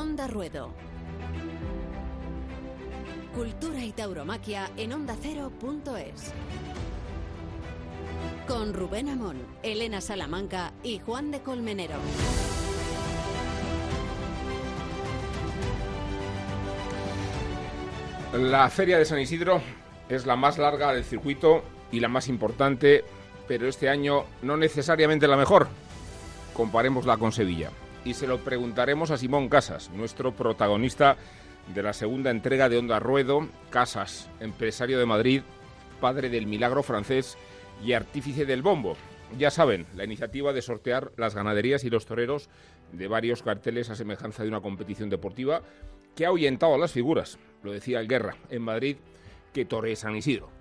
Onda Ruedo. Cultura y tauromaquia en ondacero.es. Con Rubén Amón, Elena Salamanca y Juan de Colmenero. La Feria de San Isidro es la más larga del circuito y la más importante, pero este año no necesariamente la mejor. Comparemosla con Sevilla. Y se lo preguntaremos a Simón Casas, nuestro protagonista de la segunda entrega de Onda Ruedo. Casas, empresario de Madrid, padre del milagro francés y artífice del bombo. Ya saben, la iniciativa de sortear las ganaderías y los toreros de varios carteles a semejanza de una competición deportiva que ha ahuyentado a las figuras, lo decía el Guerra, en Madrid, que torre San Isidro.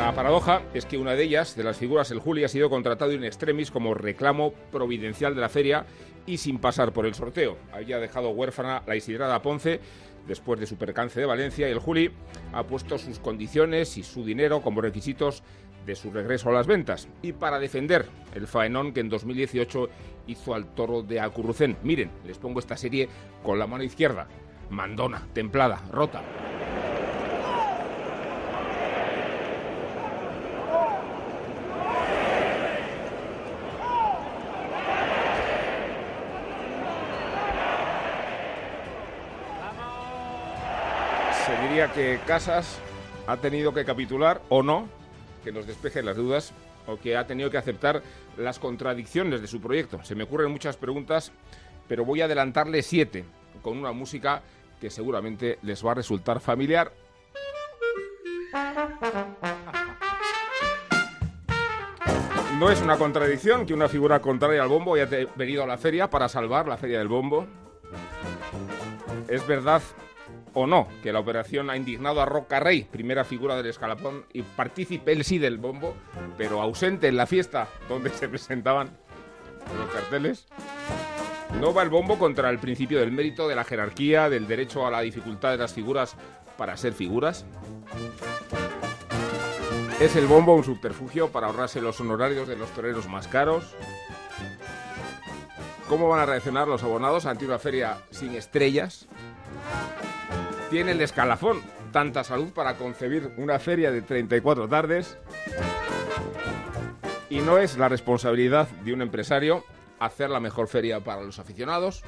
La paradoja es que una de ellas, de las figuras, el Juli, ha sido contratado in extremis como reclamo providencial de la feria y sin pasar por el sorteo. Había dejado huérfana la Isidrada Ponce después de su percance de Valencia y el Juli ha puesto sus condiciones y su dinero como requisitos de su regreso a las ventas y para defender el faenón que en 2018 hizo al toro de Acurrucén. Miren, les pongo esta serie con la mano izquierda, mandona, templada, rota. Se que Casas ha tenido que capitular o no que nos despeje las dudas o que ha tenido que aceptar las contradicciones de su proyecto. Se me ocurren muchas preguntas, pero voy a adelantarle siete con una música que seguramente les va a resultar familiar. No es una contradicción que una figura contraria al bombo haya venido a la feria para salvar la feria del bombo. Es verdad o no, que la operación ha indignado a Roca Rey, primera figura del escalafón y partícipe él sí del bombo, pero ausente en la fiesta donde se presentaban los carteles. No va el bombo contra el principio del mérito, de la jerarquía, del derecho a la dificultad de las figuras para ser figuras. ¿Es el bombo un subterfugio para ahorrarse los honorarios de los toreros más caros? ¿Cómo van a reaccionar los abonados ante una feria sin estrellas? Tiene el escalafón tanta salud para concebir una feria de 34 tardes. Y no es la responsabilidad de un empresario hacer la mejor feria para los aficionados.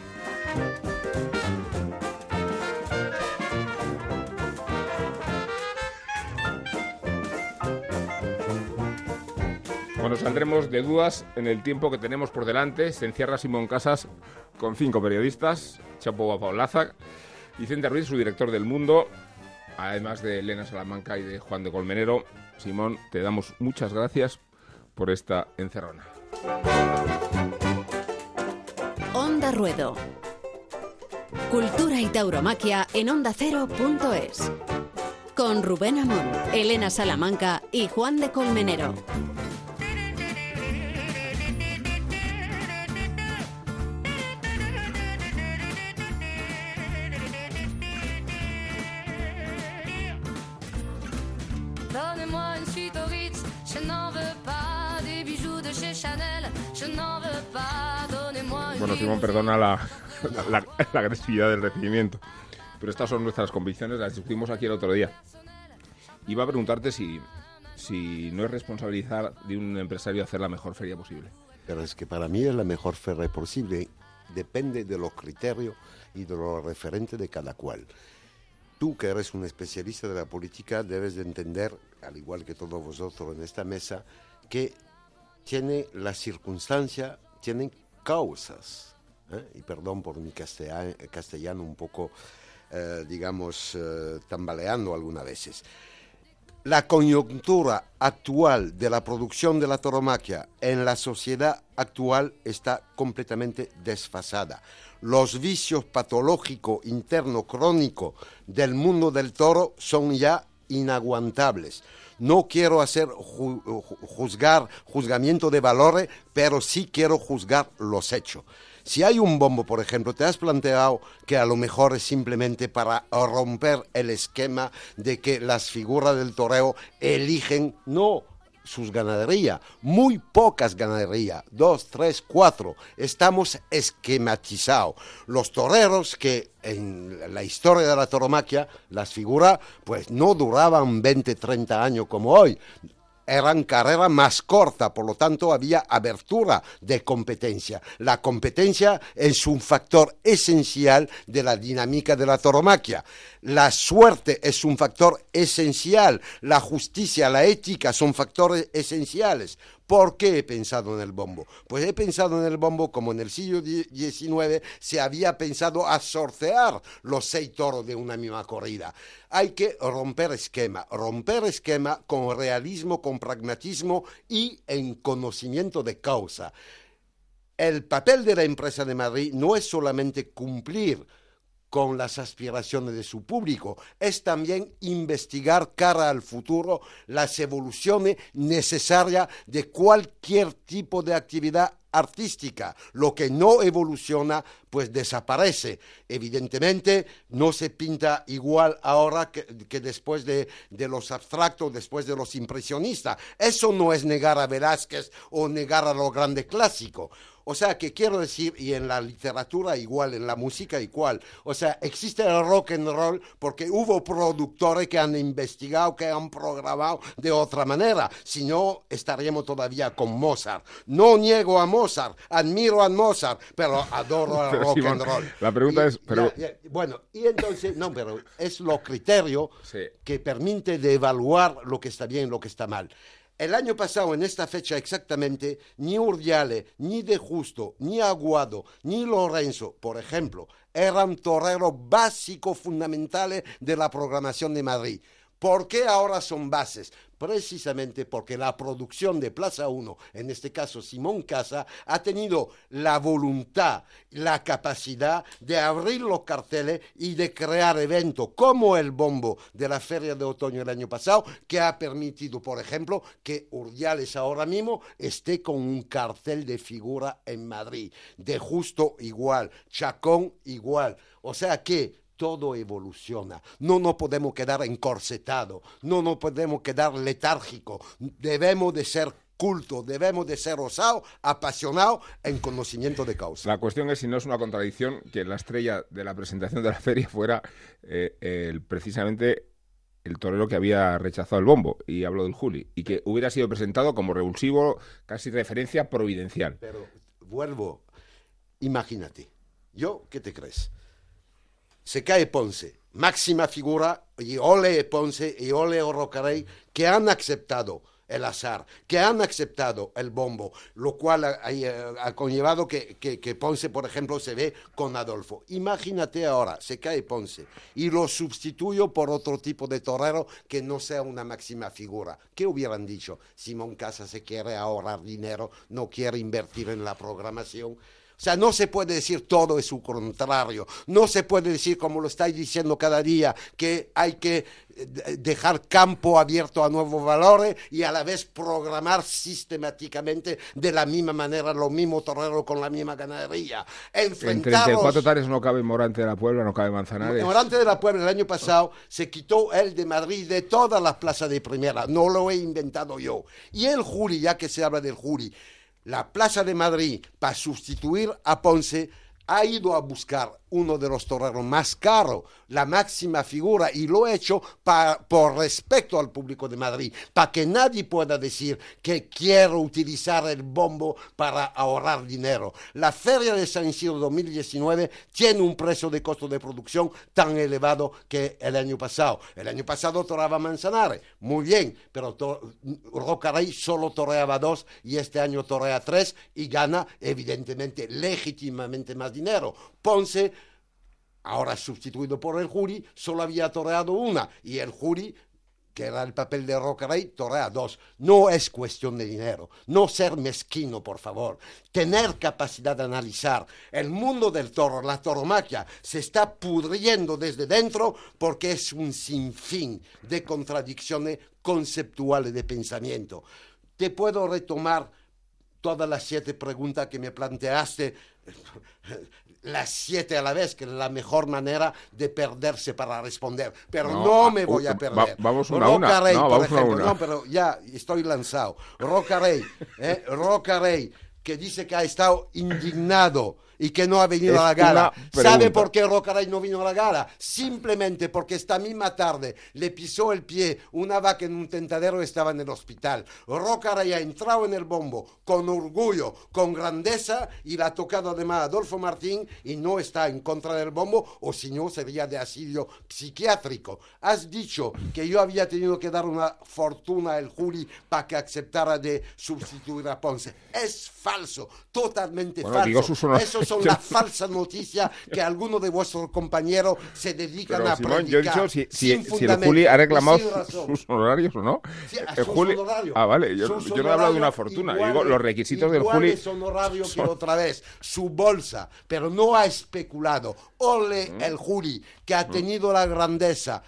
Bueno, saldremos de dudas en el tiempo que tenemos por delante. Se encierra Simón Casas con cinco periodistas, Chapo Paulaza, Vicente Ruiz, su director del Mundo, además de Elena Salamanca y de Juan de Colmenero. Simón, te damos muchas gracias por esta encerrona. Onda Ruedo. Cultura y tauromaquia en ondacero.es. Con Rubén Amón, Elena Salamanca y Juan de Colmenero. Bueno, Simón, perdona la, la, agresividad del recibimiento, pero estas son nuestras convicciones, las discutimos aquí el otro día. Iba a preguntarte si, si no es responsabilizar de un empresario hacer la mejor feria posible. Pero es que para mí es la mejor feria posible. Depende de los criterios y de los referentes de cada cual. Tú, que eres un especialista de la política, debes de entender, al igual que todos vosotros en esta mesa, que tiene la circunstancia, tienen causas, ¿eh? y perdón por mi castellano, un poco, eh, digamos, eh, tambaleando algunas veces. La coyuntura actual de la producción de la tauromaquia en la sociedad actual está completamente desfasada. Los vicios patológicos interno crónicos del mundo del toro son ya inaguantables. No quiero hacer juzgar, juzgamiento de valores, pero sí quiero juzgar los hechos. Si hay un bombo, por ejemplo, te has planteado que a lo mejor es simplemente para romper el esquema de que las figuras del toreo eligen, no, sus ganaderías, muy pocas ganaderías, dos, tres, cuatro. Estamos esquematizados. Los toreros que en la historia de la toromaquia, las figuras, pues no duraban 20, 30 años como hoy eran carreras más cortas, por lo tanto había abertura de competencia. La competencia es un factor esencial de la dinámica de la toromaquia. La suerte es un factor esencial, la justicia, la ética son factores esenciales. ¿Por qué he pensado en el bombo? Pues he pensado en el bombo como en el siglo XIX se había pensado a sortear los seis toros de una misma corrida. Hay que romper esquema, romper esquema con realismo, con pragmatismo y en conocimiento de causa. El papel de la empresa de Madrid no es solamente cumplir con las aspiraciones de su público, es también investigar cara al futuro las evoluciones necesarias de cualquier tipo de actividad artística. Lo que no evoluciona, pues desaparece. Evidentemente, no se pinta igual ahora que, después de, de, los abstractos, después de los impresionistas. Eso no es negar a Velázquez o negar a lo grande clásico. O sea, que quiero decir, y en la literatura igual, en la música igual. O sea, existe el rock and roll porque hubo productores que han investigado, que han programado de otra manera. Si no, estaríamos todavía con Mozart. No niego a Mozart, admiro a Mozart, pero adoro el rock and roll. La pregunta es, pero... bueno, y entonces, no, pero es lo criterio que permite de evaluar lo que está bien y lo que está mal. El año pasado, en esta fecha exactamente, ni Urdiale, ni De Justo, ni Aguado, ni Lorenzo, por ejemplo, eran toreros básicos fundamentales de la programación de Madrid. ¿Por qué ahora son bases? Precisamente porque la producción de Plaza 1, en este caso Simón Casa, ha tenido la voluntad, la capacidad de abrir los carteles y de crear eventos como el bombo de la Feria de Otoño el año pasado, que ha permitido, por ejemplo, que Urdiales ahora mismo esté con un cartel de figura en Madrid. De justo igual, Chacón igual. O sea que todo evoluciona. No nos podemos quedar encorsetados, no nos podemos quedar letárgicos. Debemos de ser cultos, debemos de ser osados, apasionados en conocimiento de causa. La cuestión es si no es una contradicción que la estrella de la presentación de la feria fuera eh, precisamente el torero que había rechazado el bombo, y hablo del Juli, y que hubiera sido presentado como revulsivo, casi referencia providencial. Pero vuelvo, imagínate, ¿yo qué te crees? Se cae Ponce, máxima figura, y Ole Ponce y Ole Rocarey, que han aceptado el azar, que han aceptado el bombo, lo cual ha, ha conllevado que, que, Ponce, por ejemplo, se ve con Adolfo. Imagínate ahora, se cae Ponce y lo sustituyo por otro tipo de torero que no sea una máxima figura. ¿Qué hubieran dicho? Simón Casa se quiere ahorrar dinero, no quiere invertir en la programación sea, no se puede decir todo es su contrario. No se puede decir, como lo estáis diciendo cada día, que hay que eh, dejar campo abierto a nuevos valores y a la vez programar sistemáticamente de la misma manera lo mismo torero con la misma ganadería. En 34 tares no cabe Morante de la Puebla, no cabe Manzanares. Morante de la Puebla el año pasado se quitó el de Madrid de todas las plazas de primera. No lo he inventado yo. Y el jury, ya que se habla del jury, la Plaza de Madrid para sustituir a Ponce ha ido a buscar uno de los toreros más caros, la máxima figura, y lo he hecho por respeto al público de Madrid, para que nadie pueda decir que quiero utilizar el bombo para ahorrar dinero. La Feria de San Isidro 2019 tiene un precio de costo de producción tan elevado que el año pasado. El año pasado toraba Manzanares, muy bien, pero Rocaray solo toreaba dos y este año torea tres y gana evidentemente legítimamente más dinero. Ponce ahora sustituido por el jury, solo había toreado una y el jury que era el papel de Rey, torea dos. No es cuestión de dinero, no ser mezquino, por favor. Tener capacidad de analizar. El mundo del toro, la toromaquia, se está pudriendo desde dentro porque es un sinfín de contradicciones conceptuales de pensamiento. Te puedo retomar todas las siete preguntas que me planteaste las siete a la vez, que es la mejor manera de perderse para responder. Pero no, me voy a perder. vamos una a una. Rey, no, por ejemplo, no, pero ya estoy lanzado. Roca Rey, eh, Roca Rey, que dice que ha estado indignado y que no ha venido a la gala. ¿Sabe por qué Rocaray no vino a la gala? Simplemente porque esta misma tarde le pisó el pie una vaca en un tentadero y estaba en el hospital. Rocaray ha entrado en el bombo con orgullo, con grandeza y la ha tocado además Adolfo Martín y no está en contra del bombo o si no sería de asilo psiquiátrico. Has dicho que yo había tenido que dar una fortuna al Juli para que aceptara de sustituir a Ponce. Es falso, totalmente falso. Eso son las falsas noticias que algunos de vuestros compañeros se dedican a Simón, Yo he dicho si, si, el Juli ha reclamado sus honorarios o no. el Juli... Ah, vale, yo, no he hablado de una fortuna, digo los requisitos del Juli. son horarios que otra vez, su bolsa, pero no ha especulado. Ole mm. el Juli, que ha mm. tenido la grandeza,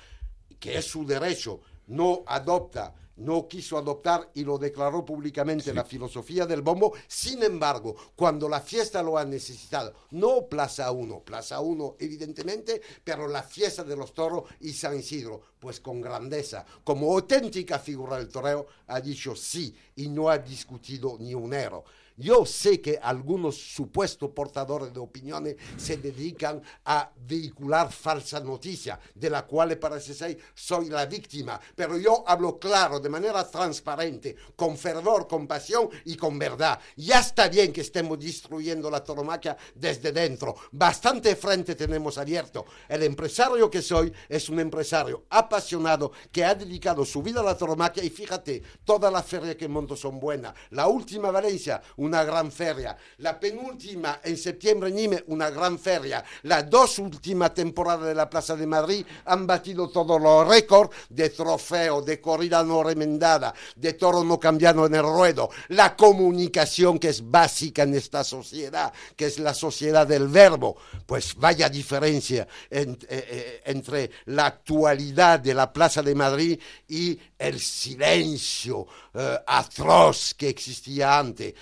que es su derecho, no adopta no quiso adoptar y lo declaró públicamente la filosofía del bombo. Sin embargo, cuando la fiesta lo ha necesitado, no Plaza 1, Plaza 1 evidentemente, pero la fiesta de los toros y San Isidro, pues con grandeza, como auténtica figura del toreo, ha dicho sí y no ha discutido ni un ero. Yo sé que algunos supuestos portadores de opiniones se dedican a vehicular falsa noticia, de la cual parece ser soy la víctima, pero yo hablo claro, de manera transparente, con fervor, con pasión y con verdad. Ya está bien que estemos destruyendo la toromaquia desde dentro. Bastante frente tenemos abierto. El empresario que soy es un empresario apasionado que ha dedicado su vida a la toromaquia y fíjate, todas las ferias que monto son buenas. La última Valencia, una gran feria. La penúltima en septiembre en Nime, una gran feria. Las dos últimas temporadas de la Plaza de Madrid han batido todos los récords de trofeo, de corrida no remendada, de toro no cambiado en el ruedo. La comunicación que es básica en esta sociedad, que es la sociedad del verbo. Pues vaya diferencia eh, eh, entre la actualidad de la Plaza de Madrid y el silencio eh, atroz que existía antes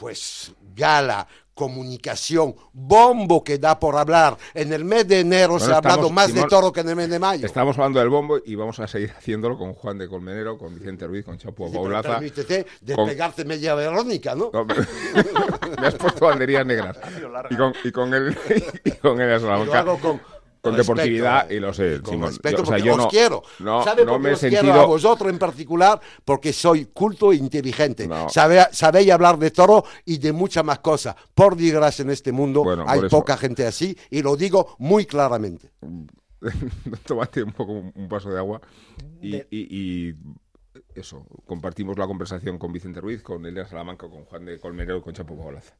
pues gala, comunicación, bombo que da por hablar. En el mes de enero se ha hablado más de toro que en el mes de mayo. Estamos hablando del bombo y vamos a seguir haciéndolo con Juan de Colmenero, con Vicente Ruiz, con Chapo sí, Paulaza. Permítete despegarte media Verónica, ¿no? me has puesto banderías negras. Y con, y con el, y con el con con deportividad y lo sé, con Respeto porque yo os quiero. No, ¿Sabe no me os sentido... quiero a vosotros en particular? Porque soy culto e inteligente. sabéis hablar de toro y de muchas más cosas. Por desgracia en este mundo hay poca gente así y lo digo muy claramente. Tómate un poco un vaso de agua y, eso, compartimos la conversación con Vicente Ruiz, con Elena Salamanca, con Juan de Colmenero y con Chapo Paolaza.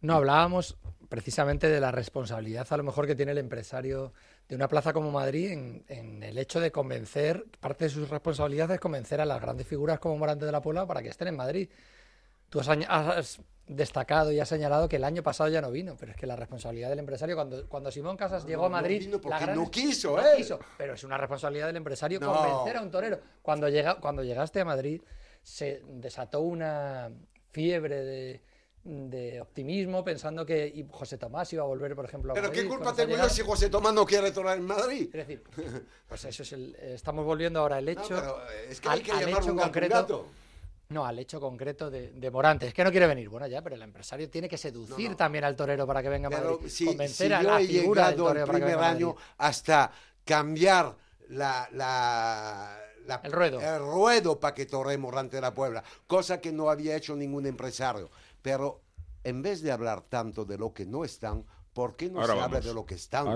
No, hablábamos precisamente de la responsabilidad a lo mejor que tiene el empresario de una plaza como Madrid en, el hecho de convencer, parte de sus responsabilidades es convencer a las grandes figuras como Morante de la Puebla para que estén en Madrid. Tú has, destacado y has señalado que el año pasado ya no vino, pero es que la responsabilidad del empresario, cuando, cuando Simón Casas llegó a Madrid... No la no quiso, ¿eh? pero es una responsabilidad del empresario convencer a un torero. Cuando, llega, cuando llegaste a Madrid se desató una fiebre de de optimismo, pensando que José Tomás iba a volver, por ejemplo, a ¿Pero qué culpa tengo yo si José Tomás no quiere retornar en Madrid? Es decir, pues eso es el, estamos volviendo ahora al hecho... es que hay que al, hecho concreto, No, al hecho concreto de, de, Morante. Es que no quiere venir. Bueno, ya, pero el empresario tiene que seducir también al torero para que venga a Madrid. Si, Convencer a la figura del torero el primer año hasta cambiar la, la el ruedo. El ruedo para que torre Morante de la Puebla, cosa que no había hecho ningún empresario. Pero en vez de hablar tanto de lo que no están, ¿Por qué no se habla de lo que están?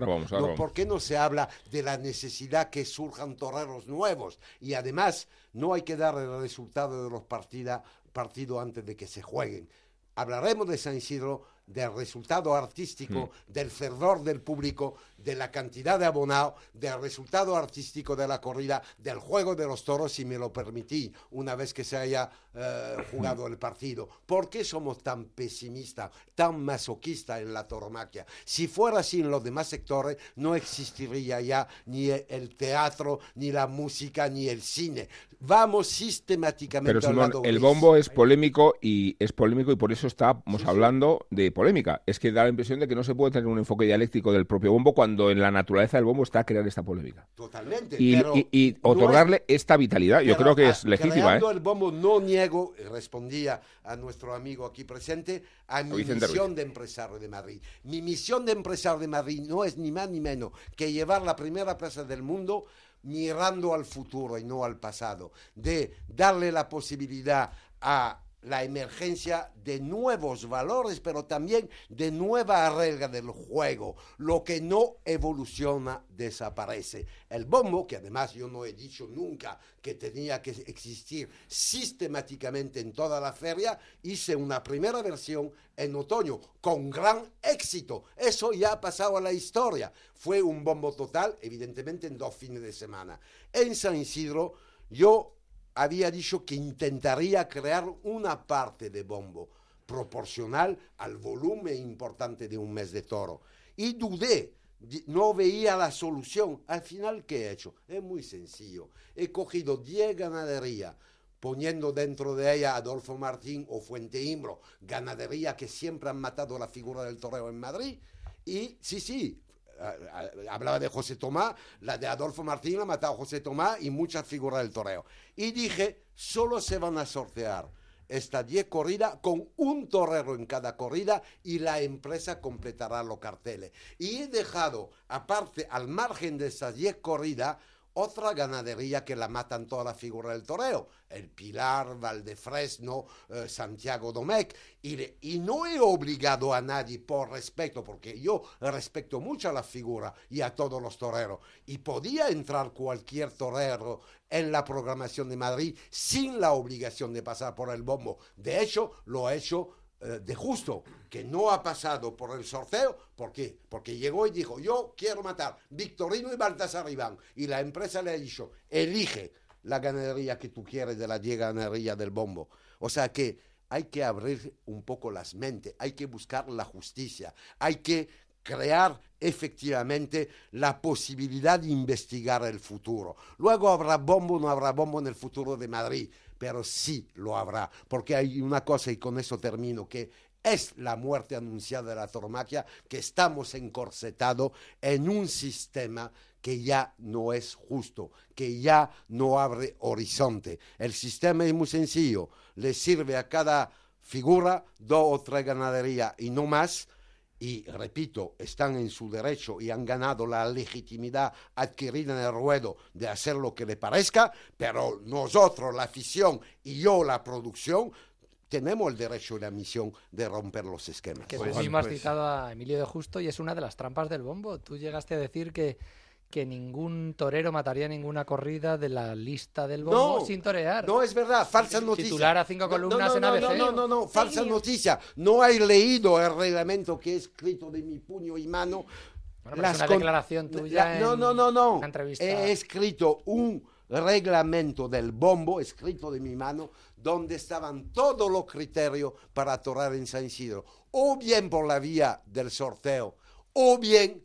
¿Por qué no se habla de la necesidad que surjan toreros nuevos? Y además, no hay que dar el resultado de los partidos antes de que se jueguen. Hablaremos de San Isidro, del resultado artístico, hmm. del fervor del público, de la cantidad de abonados, del resultado artístico de la corrida, del juego de los toros, si me lo permití, una vez que se haya eh, jugado el partido. ¿Por qué somos tan pesimistas, tan masoquistas en la toromaquia? Si fuera así en los demás sectores, no existiría ya ni el teatro, ni la música, ni el cine. Vamos sistemáticamente Pero el bombo es polémico y es polémico y por eso estamos hablando de polémica. Es que da la impresión de que no se puede tener un enfoque dialéctico del propio bombo cuando en la naturaleza del bombo está crear esta polémica. Totalmente. Y, pero y- y no otorgarle es- esta vitalidad, yo creo que a- es legítima. ¿eh? el bombo no niego, respondía a nuestro amigo aquí presente, a mi Vicente misión Ruiz. de empresario de Madrid. Mi misión de empresario de Madrid no es ni más ni menos que llevar la primera plaza del mundo mirando al futuro y no al pasado, de darle la posibilidad a la emergencia de nuevos valores, pero también de nueva regla del juego. Lo que no evoluciona desaparece. El bombo, que además yo no he dicho nunca que tenía que existir sistemáticamente en toda la feria, hice una primera versión en otoño con gran éxito. Eso ya ha pasado a la historia. Fue un bombo total, evidentemente en dos fines de semana. En San Isidro, yo había dicho que intentaría crear una parte de bombo proporcional al volumen importante de un mes de toro. Y dudé, no veía la solución. Al final, ¿qué he hecho? Es muy sencillo. He cogido 10 ganaderías, poniendo dentro de ella Adolfo Martín o Fuente Imbro, ganadería que siempre han matado la figura del toreo en Madrid. Y sí, sí, hablaba de José Tomás, la de Adolfo Martín la matado José Tomás y muchas figuras del toreo. Y dije, solo se van a sortear estas 10 corridas con un torero en cada corrida y la empresa completará los carteles. Y he dejado, aparte, al margen de esas 10 corridas, otra ganadería que la matan toda la figura del toreo, el Pilar, Valdefresno, eh, Santiago Domecq, y, y no he obligado a nadie por respeto, porque yo respeto mucho a la figura y a todos los toreros, y podía entrar cualquier torero en la programación de Madrid sin la obligación de pasar por el bombo. De hecho, lo ha hecho de justo, que no ha pasado por el sorteo, ¿por qué? Porque llegó y dijo, yo quiero matar Victorino y Baltasar Iván, y la empresa le ha dicho, elige la ganadería que tú quieres de las 10 ganaderías del bombo. O sea que hay que abrir un poco las mentes, hay que buscar la justicia, hay que crear efectivamente la posibilidad de investigar el futuro. Luego habrá bombo o no habrá bombo en el futuro de Madrid, pero sí lo habrá, porque hay una cosa y con eso termino, que es la muerte anunciada de la tauromaquia, que estamos encorsetados en un sistema que ya no es justo, que ya no abre horizonte. El sistema es muy sencillo, le sirve a cada figura dos o tres ganaderías y no más, y repito, están en su derecho y han ganado la legitimidad adquirida en el ruedo de hacer lo que le parezca, pero nosotros, la afición y yo, la producción, tenemos el derecho y la misión de romper los esquemas. Que Pues- mismo has pues- citado a Emilio de Justo y es una de las trampas del bombo. Tú llegaste a decir que, que ningún torero mataría ninguna corrida de la lista del bombo sin torear. No es verdad, falsa noticia. Titular a cinco No, columnas no, en no, ABC. No, no, no, no, falsa noticia. No hay leído el reglamento que he escrito de mi puño y mano. Bueno, pero es una declaración tuya no, en no, no, no. una entrevista. He escrito un reglamento del bombo, escrito de mi mano, donde estaban todos los criterios para atorar en San Isidro. O bien por la vía del sorteo, o bien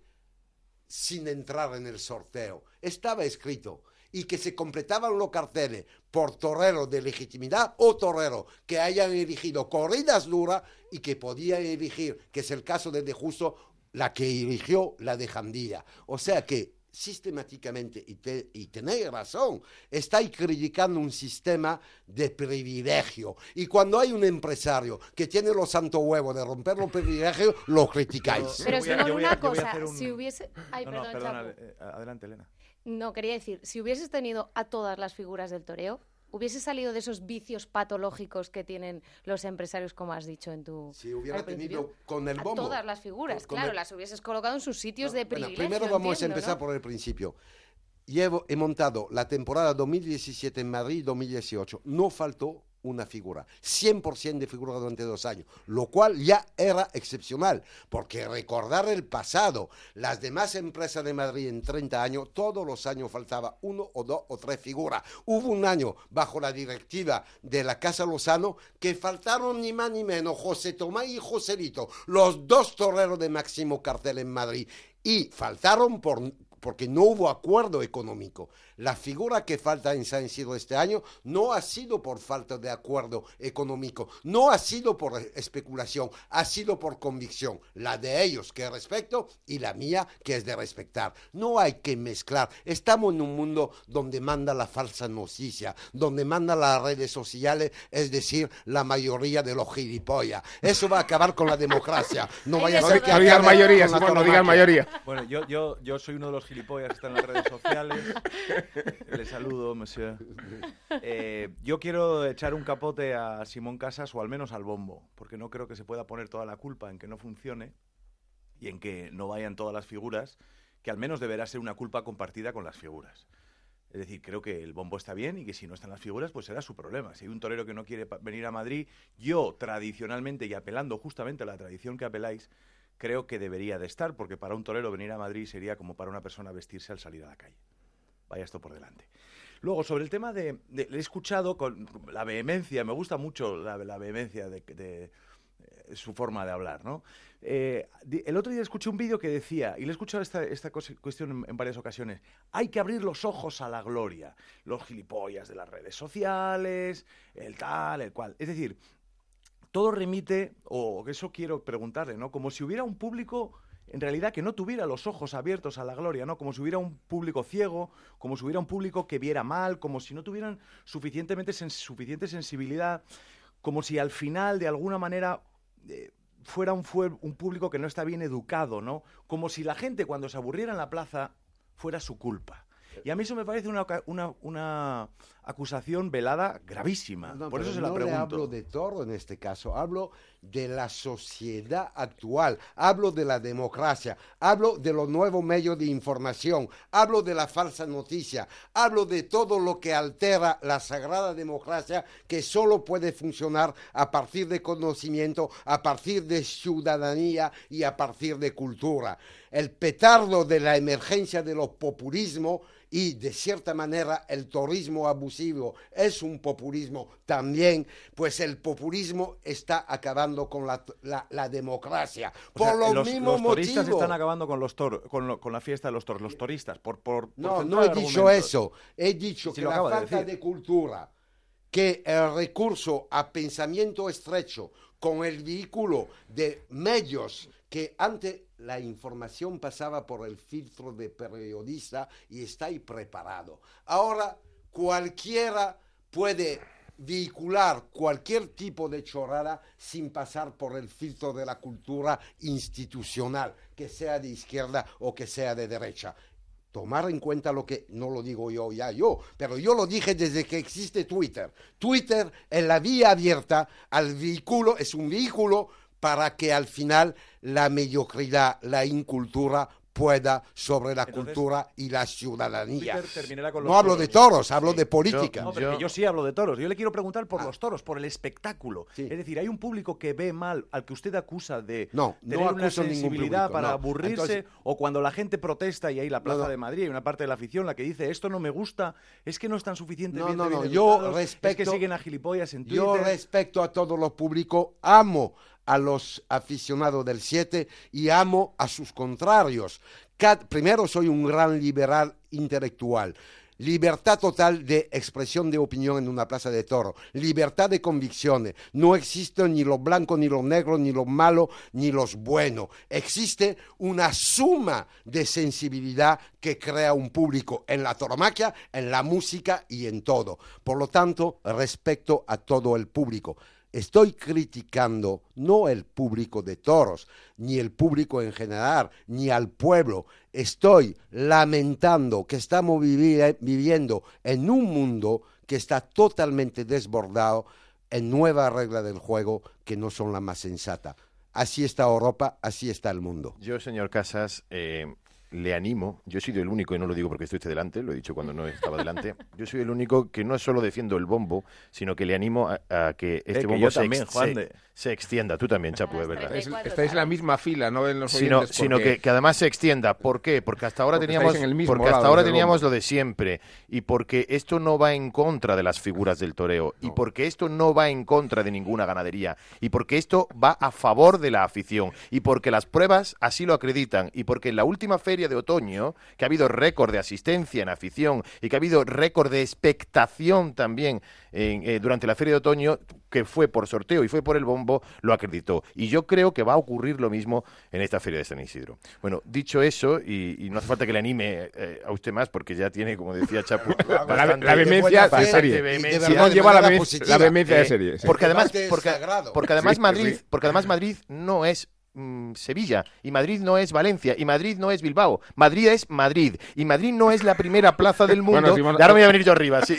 sin entrar en el sorteo. Estaba escrito. Y que se completaban los carteles por torero de legitimidad o torero que hayan elegido corridas duras y que podían elegir, que es el caso de De Justo, la que eligió la de Jandía. O sea que sistemáticamente, y, te- y tenéis razón, estáis criticando un sistema de privilegio. Y cuando hay un empresario que tiene los santos huevos de romper los privilegios, lo criticáis. Yo Pero voy a- una cosa, un- si hubiese... Ay, No, no, perdón, perdona, Chapo. eh, adelante, Elena. No, quería decir, si hubieses tenido a todas las figuras del toreo, hubiese salido de esos vicios patológicos que tienen los empresarios, como has dicho en tu... Si hubiera tenido con el a bombo. todas las figuras, claro, el- las hubieses colocado en sus sitios de Bueno, privilegio. primero vamos entiendo, a empezar ¿no? por el principio. Llevo, he montado la temporada 2017 en Madrid 2018. No faltó una figura. 100% de figura durante dos años. Lo cual ya era excepcional. Porque recordar el pasado, las demás empresas de Madrid en 30 años, todos los años faltaba uno o dos o tres figuras. Hubo un año bajo la directiva de la Casa Lozano que faltaron ni más ni menos José Tomás y Joselito, los dos toreros de máximo cartel en Madrid. Y faltaron por porque no hubo acuerdo económico. La figura que falta en San Isidro este año no ha sido por falta de acuerdo económico, no ha sido por especulación, ha sido por convicción. La de ellos que respeto y la mía que es de respetar. No hay que mezclar. Estamos en un mundo donde manda la falsa noticia, donde manda las redes sociales, es decir, la mayoría de los gilipollas. Eso va a acabar con la democracia. No vaya a ser que No acabe mayoría, con la Simón, no tauromaquia. digas mayoría. Bueno, yo, yo, yo soy uno de los gilipollas que están en las redes sociales. Le saludo, monsieur. Eh, yo quiero echar un capote a Simón Casas o al menos al bombo, porque no creo que se pueda poner toda la culpa en que no funcione y en que no vayan todas las figuras, que al menos deberá ser una culpa compartida con las figuras. Es decir, creo que el bombo está bien y que si no están las figuras, pues será su problema. Si hay un torero que no quiere venir a Madrid, yo tradicionalmente y apelando justamente a la tradición que apeláis, creo que debería de estar, porque para un torero venir a Madrid sería como para una persona vestirse al salir a la calle. Vaya esto por delante. Luego, sobre el tema de, le he escuchado con la vehemencia, me gusta mucho la, vehemencia de, eh, su forma de hablar, ¿no? Eh, el otro día escuché un vídeo que decía, y le he escuchado esta, esta cuestión en, en varias ocasiones, hay que abrir los ojos a la gloria, los gilipollas de las redes sociales, el tal, el cual. Es decir, todo remite, o eso quiero preguntarle, ¿no? Como si hubiera un público, en realidad, que no tuviera los ojos abiertos a la gloria, ¿no? Como si hubiera un público ciego, como si hubiera un público que viera mal, como si no tuvieran suficientemente suficiente sensibilidad, como si al final, de alguna manera, eh, fuera un, fue un público que no está bien educado, ¿no? Como si la gente, cuando se aburriera en la plaza, fuera su culpa. Y a mí eso me parece una, una, una acusación velada gravísima. No, Por eso se la no pregunto. le hablo de toro en este caso, hablo de la sociedad actual, hablo de la democracia, hablo de los nuevos medios de información, hablo de la falsa noticia, hablo de todo lo que altera la sagrada democracia que solo puede funcionar a partir de conocimiento, a partir de ciudadanía y a partir de cultura. El petardo de la emergencia de los populismos y de cierta manera el turismo abusivo es un populismo también, pues el populismo está acabando con la, la- la democracia. O por sea, los, los, mismos los motivos. están acabando con los toros, con, lo- con la fiesta de los toros, los toristas, por, por, No, no he dicho eso. He dicho Sí, que lo la de falta decir. de cultura, que el recurso a pensamiento estrecho con el vehículo de medios que antes la información pasaba por el filtro de periodista y está ahí preparado. Ahora cualquiera puede vehicular cualquier tipo de chorrada sin pasar por el filtro de la cultura institucional, que sea de izquierda o que sea de derecha tomar en cuenta lo que no lo digo yo ya yo, pero yo lo dije desde que existe Twitter. Twitter es la vía abierta al vehículo, es un vehículo para que al final la mediocridad, la incultura pueda sobre la Entonces, cultura y la ciudadanía. Con No hablo de toros. hablo Sí. de política. No, pero Yo- yo sí hablo de toros. Yo le quiero preguntar por Ah. los toros, por el espectáculo. Sí. Es decir, hay un público que ve mal al que usted acusa de No, no tener una acuso ningún sensibilidad público, para no. aburrirse, Entonces- o cuando la gente protesta y hay la Plaza no. de Madrid y una parte de la afición la que dice esto no me gusta, es que no están suficientemente No, no, no, yo educados, es que siguen a gilipollas en Twitter. Yo respeto a todos los públicos, amo a los aficionados del 7 y amo a sus contrarios. Ca- primero, soy un gran liberal intelectual. Libertad total de expresión de opinión en una plaza de toro. Libertad de convicciones. No existen ni los blancos, ni los negros, ni los malos, ni los buenos. Existe una suma de sensibilidad que crea un público en la toromaquia, en la música y en todo. Por lo tanto, respeto a todo el público. Estoy criticando no el público de toros, ni el público en general, ni al pueblo. Estoy lamentando que estamos vivi- viviendo en un mundo que está totalmente desbordado en nuevas reglas del juego que no son las más sensatas. Así está Europa, así está el mundo. Yo, señor Casas, eh, le animo, yo he sido el único, y no lo digo porque estuviste delante, lo he dicho cuando no estaba delante, yo soy el único que no solo defiendo el bombo, sino que le animo a, a que este Eh, que bombo se, también, ex- Juan se- de. se extienda. Tú también, Chapu, es verdad. Es- estáis en la misma fila, no en los Sino, sino que, que además se extienda. ¿Por qué? Porque hasta ahora Porque teníamos, en el mismo porque hasta ahora teníamos lo de siempre y porque esto no va en contra de las figuras del toreo y porque esto no va en contra de ninguna ganadería y porque esto va a favor de la afición y porque las pruebas así lo acreditan y porque en la última feria feria de otoño, que ha habido récord de asistencia en afición y que ha habido récord de expectación también eh, durante la feria de otoño, que fue por sorteo y fue por el bombo, lo acreditó. Y yo creo que va a ocurrir lo mismo en esta feria de San Isidro. Bueno, dicho eso, y, no hace falta que le anime eh, a usted más, porque ya tiene, como decía Chapu, la, vehemencia de serie. no lleva la, vehemencia de serie. Porque además, porque, porque además Madrid, porque además Madrid no es Mm, Sevilla, y Madrid no es Valencia, y Madrid no es Bilbao, Madrid es Madrid, y Madrid no es la primera plaza del mundo. ahora voy a venir yo arriba, sí.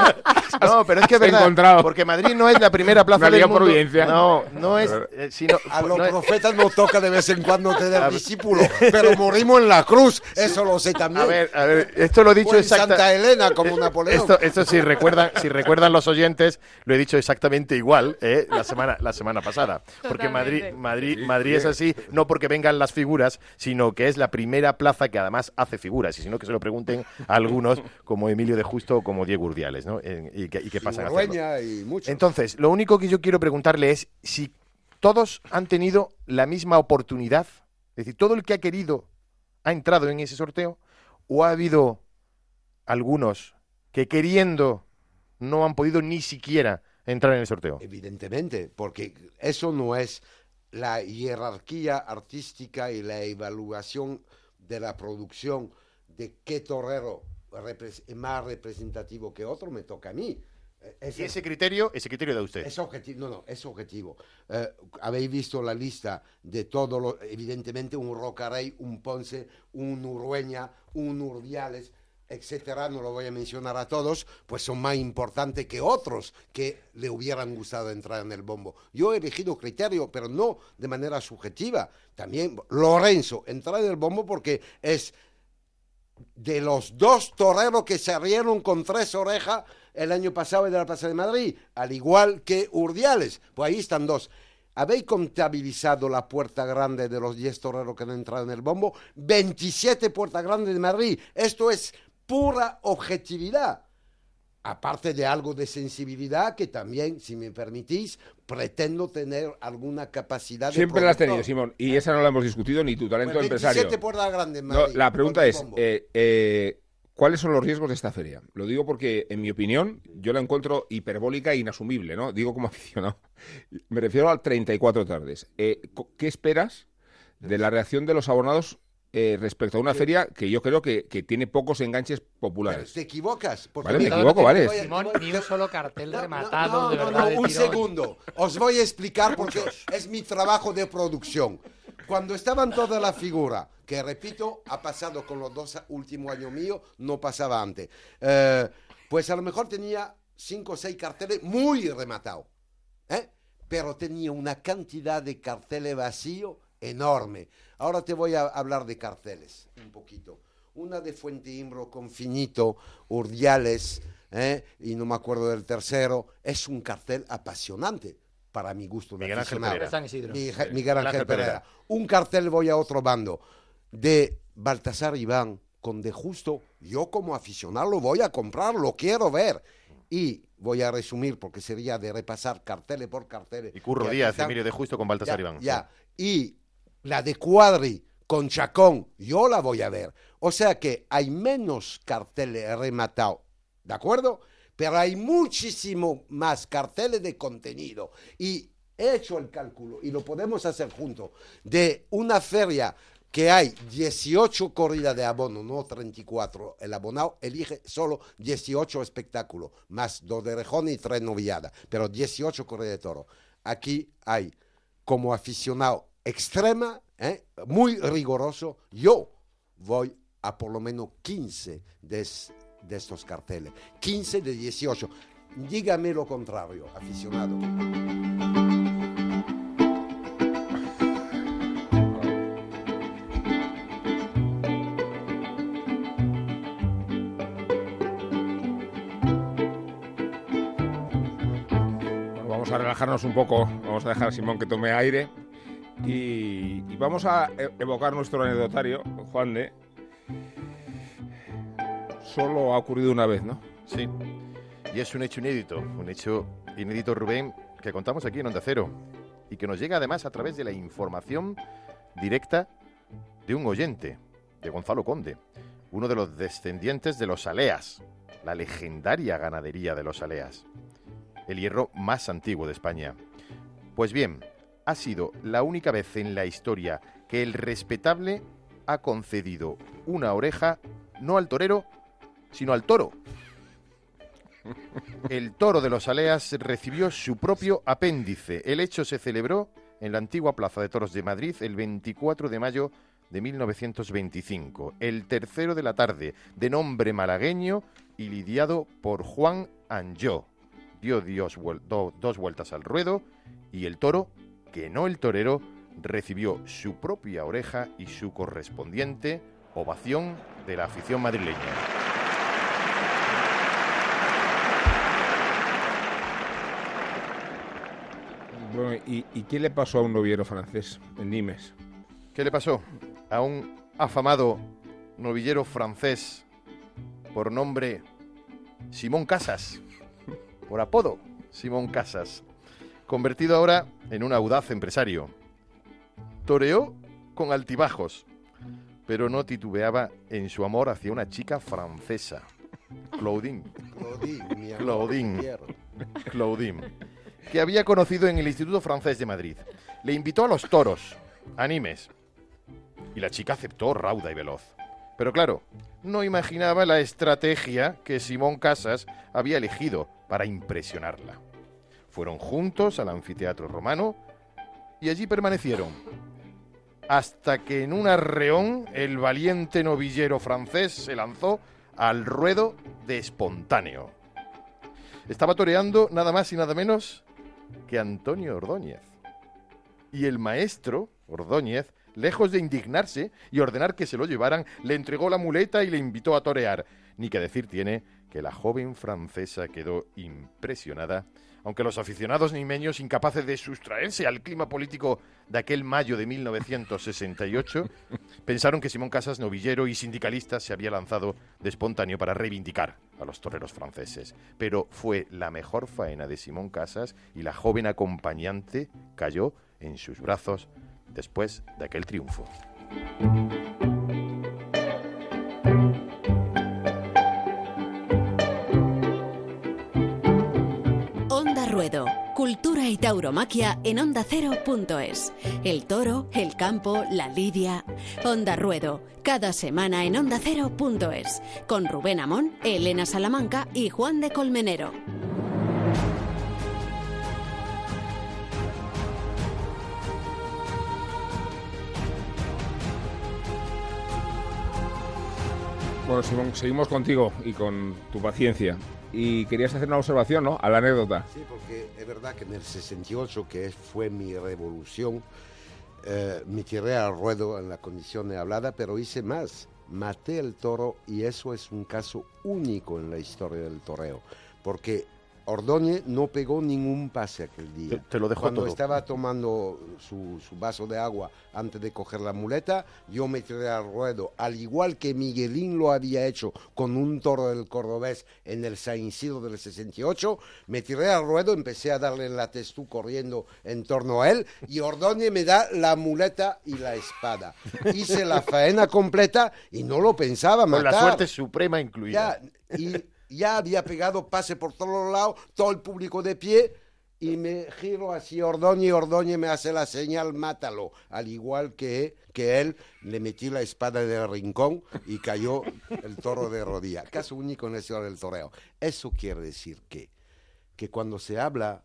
no, pero es que es verdad, porque Madrid no es la primera plaza del mundo. No, no es. Eh, sino, a los profetas nos toca de vez en cuando tener discípulos, pero morimos en la cruz, eso lo sé también. A ver, a ver, esto lo he dicho exactamente. Santa Elena, como Napoleón. Esto, esto si recuerdan, si recuerdan los oyentes, lo he dicho exactamente igual eh, la semana la semana pasada, porque Madrid Madrid Madrid es así, no porque vengan las figuras, sino que es la primera plaza que además hace figuras. Y si no, que se lo pregunten a algunos, como Emilio de Justo o como Diego Urdiales, ¿no? y, que, y que pasan a y Entonces, lo único que yo quiero preguntarle es si todos han tenido la misma oportunidad, es decir, todo el que ha querido ha entrado en ese sorteo, o ha habido algunos que queriendo no han podido ni siquiera entrar en el sorteo. Evidentemente, porque eso no es la jerarquía artística y la evaluación de la producción de qué torero es más representativo que otro me toca a mí. ¿Y ese criterio, ese criterio de usted? Es objetivo, no, no, es objetivo. Eh, habéis visto la lista de todos los, evidentemente un Rocarey, un Ponce, un Urueña, un Urdiales, etcétera, no lo voy a mencionar a todos, pues son más importantes que otros que le hubieran gustado entrar en el bombo. Yo he elegido criterio, pero no de manera subjetiva. También Lorenzo, entrar en el bombo porque es de los dos toreros que se rieron con tres orejas el año pasado en la Plaza de Madrid, al igual que Urdiales. Pues ahí están dos. ¿Habéis contabilizado la puerta grande de los 10 toreros que han entrado en el bombo? 27 puertas grandes de Madrid. Esto es pura objetividad. Aparte de algo de sensibilidad que también, si me permitís, pretendo tener alguna capacidad. Siempre la has tenido, Simón, y esa no la hemos discutido, ni tu talento empresario. Grandes, la pregunta es, eh, eh, ¿cuáles son los riesgos de esta feria? Lo digo porque, en mi opinión, yo la encuentro hiperbólica e inasumible, ¿no? Digo como aficionado. Me refiero al 34 tardes. Eh, ¿Qué esperas de la reacción de los abonados eh, respecto a una feria que yo creo que, tiene pocos enganches populares. te equivocas. vale, me equivoco, vale. ni un solo cartel rematado, de verdad. un segundo. Os voy a explicar porque es mi trabajo de producción. Cuando estaban todas las figuras, que repito, ha pasado con los dos últimos años míos, no pasaba antes. Eh, pues a lo mejor tenía cinco o seis carteles muy rematados. ¿eh? Pero tenía una cantidad de carteles vacíos enorme. Ahora te voy a hablar de carteles un poquito. Una de Fuente Imbro con Finito, Urdiales, ¿eh? y no me acuerdo del tercero. Es un cartel apasionante para mi gusto. Miguel Ángel Pereira. Miguel, Ángel Pereira. Un cartel voy a otro bando de Baltasar Iván con De Justo. Yo como aficionado lo voy a comprar, lo quiero ver. Y voy a resumir porque sería de repasar carteles por carteles. Y Curro Díaz, Emilio De Justo con Baltasar Iván. Ya. Y la de Cuadri con Chacón, yo la voy a ver. O sea que hay menos carteles rematados, ¿de acuerdo? Pero hay muchísimo más carteles de contenido. Y he hecho el cálculo, y lo podemos hacer juntos, de una feria que hay 18 corridas de abono, no 34. El abonado elige solo 18 espectáculos, más dos de rejón y tres noviadas, pero 18 corridas de toro. Aquí hay, como aficionado extrema, ¿eh? muy riguroso, yo voy a por lo menos 15 de, de estos carteles. 15 de 18. Dígame lo contrario, aficionado. vamos a relajarnos un poco, vamos a dejar a Simón que tome aire y, vamos a e, evocar nuestro anecdotario, Juan de. Solo ha ocurrido una vez, ¿no? Sí. Y es un hecho inédito, un hecho inédito, Rubén, que contamos aquí en Onda Cero y que nos llega además a través de la información directa de un oyente. de Gonzalo Conde, uno de los descendientes de los Aleas, la legendaria ganadería de los Aleas, el hierro más antiguo de España. Pues bien, ha sido la única vez en la historia que el respetable ha concedido una oreja no al torero, sino al toro. El toro de los Aleas recibió su propio apéndice. El hecho se celebró en la antigua Plaza de Toros de Madrid el 24 de mayo de 1925, el tercero de la tarde, de nombre malagueño y lidiado por Juan Anjó. Dio dos vueltas al ruedo y el toro, que no el torero, recibió su propia oreja y su correspondiente ovación de la afición madrileña. Bueno, ¿y, qué le pasó a un noviero francés en Nimes? ¿Qué le pasó? A un afamado novillero francés por nombre Simón Casas, por apodo Simón Casas, convertido ahora en un audaz empresario. Toreó con altibajos, pero no titubeaba en su amor hacia una chica francesa, Claudine. Claudine, Claudine. Claudine, que había conocido en el Instituto Francés de Madrid. Le invitó a los toros, animes, y la chica aceptó rauda y veloz. Pero claro, no imaginaba la estrategia que Simón Casas había elegido para impresionarla. Fueron juntos al anfiteatro romano y allí permanecieron hasta que en un arreón el valiente novillero francés se lanzó al ruedo de espontáneo. Estaba toreando nada más y nada menos que Antonio Ordóñez. Y el maestro, Ordóñez, lejos de indignarse y ordenar que se lo llevaran, le entregó la muleta y le invitó a torear. Ni que decir tiene que la joven francesa quedó impresionada aunque los aficionados nimeños, incapaces de sustraerse al clima político de aquel mayo de 1968, pensaron que Simón Casas, novillero y sindicalista, se había lanzado de espontáneo para reivindicar a los toreros franceses. Pero fue la mejor faena de Simón Casas y la joven acompañante cayó en sus brazos después de aquel triunfo. Cultura y tauromaquia en onda ondacero.es. El toro, el campo, la lidia. Onda Ruedo, cada semana en ondacero.es. Con Rubén Amón, Elena Salamanca y Juan de Colmenero. Bueno, Simón, seguimos contigo y con tu paciencia y querías hacer una observación, ¿no? A la anécdota. Sí, porque es verdad que en el 68, que fue mi revolución, eh, me tiré al ruedo en la condición de hablada, pero hice más. Maté el toro y eso es un caso único en la historia del toreo, porque Ordóñez no pegó ningún pase aquel día. Te, lo dejó Cuando estaba tomando su, vaso de agua antes de coger la muleta, yo me tiré al ruedo, al igual que Miguelín lo había hecho con un toro del Cordobés en el San Isidro del 68, me tiré al ruedo, empecé a darle la testú corriendo en torno a él y Ordóñez me da la muleta y la espada. Hice la faena completa y no lo pensaba matar. Con la suerte suprema incluida. y ya había pegado pase por todos lados, todo el público de pie, y me giro así Ordóñez Ordóñez me hace la señal, mátalo. Al igual que, que él, le metí la espada del rincón y cayó el toro de rodilla. Caso único en la historia del toreo. Eso quiere decir que, que cuando se habla,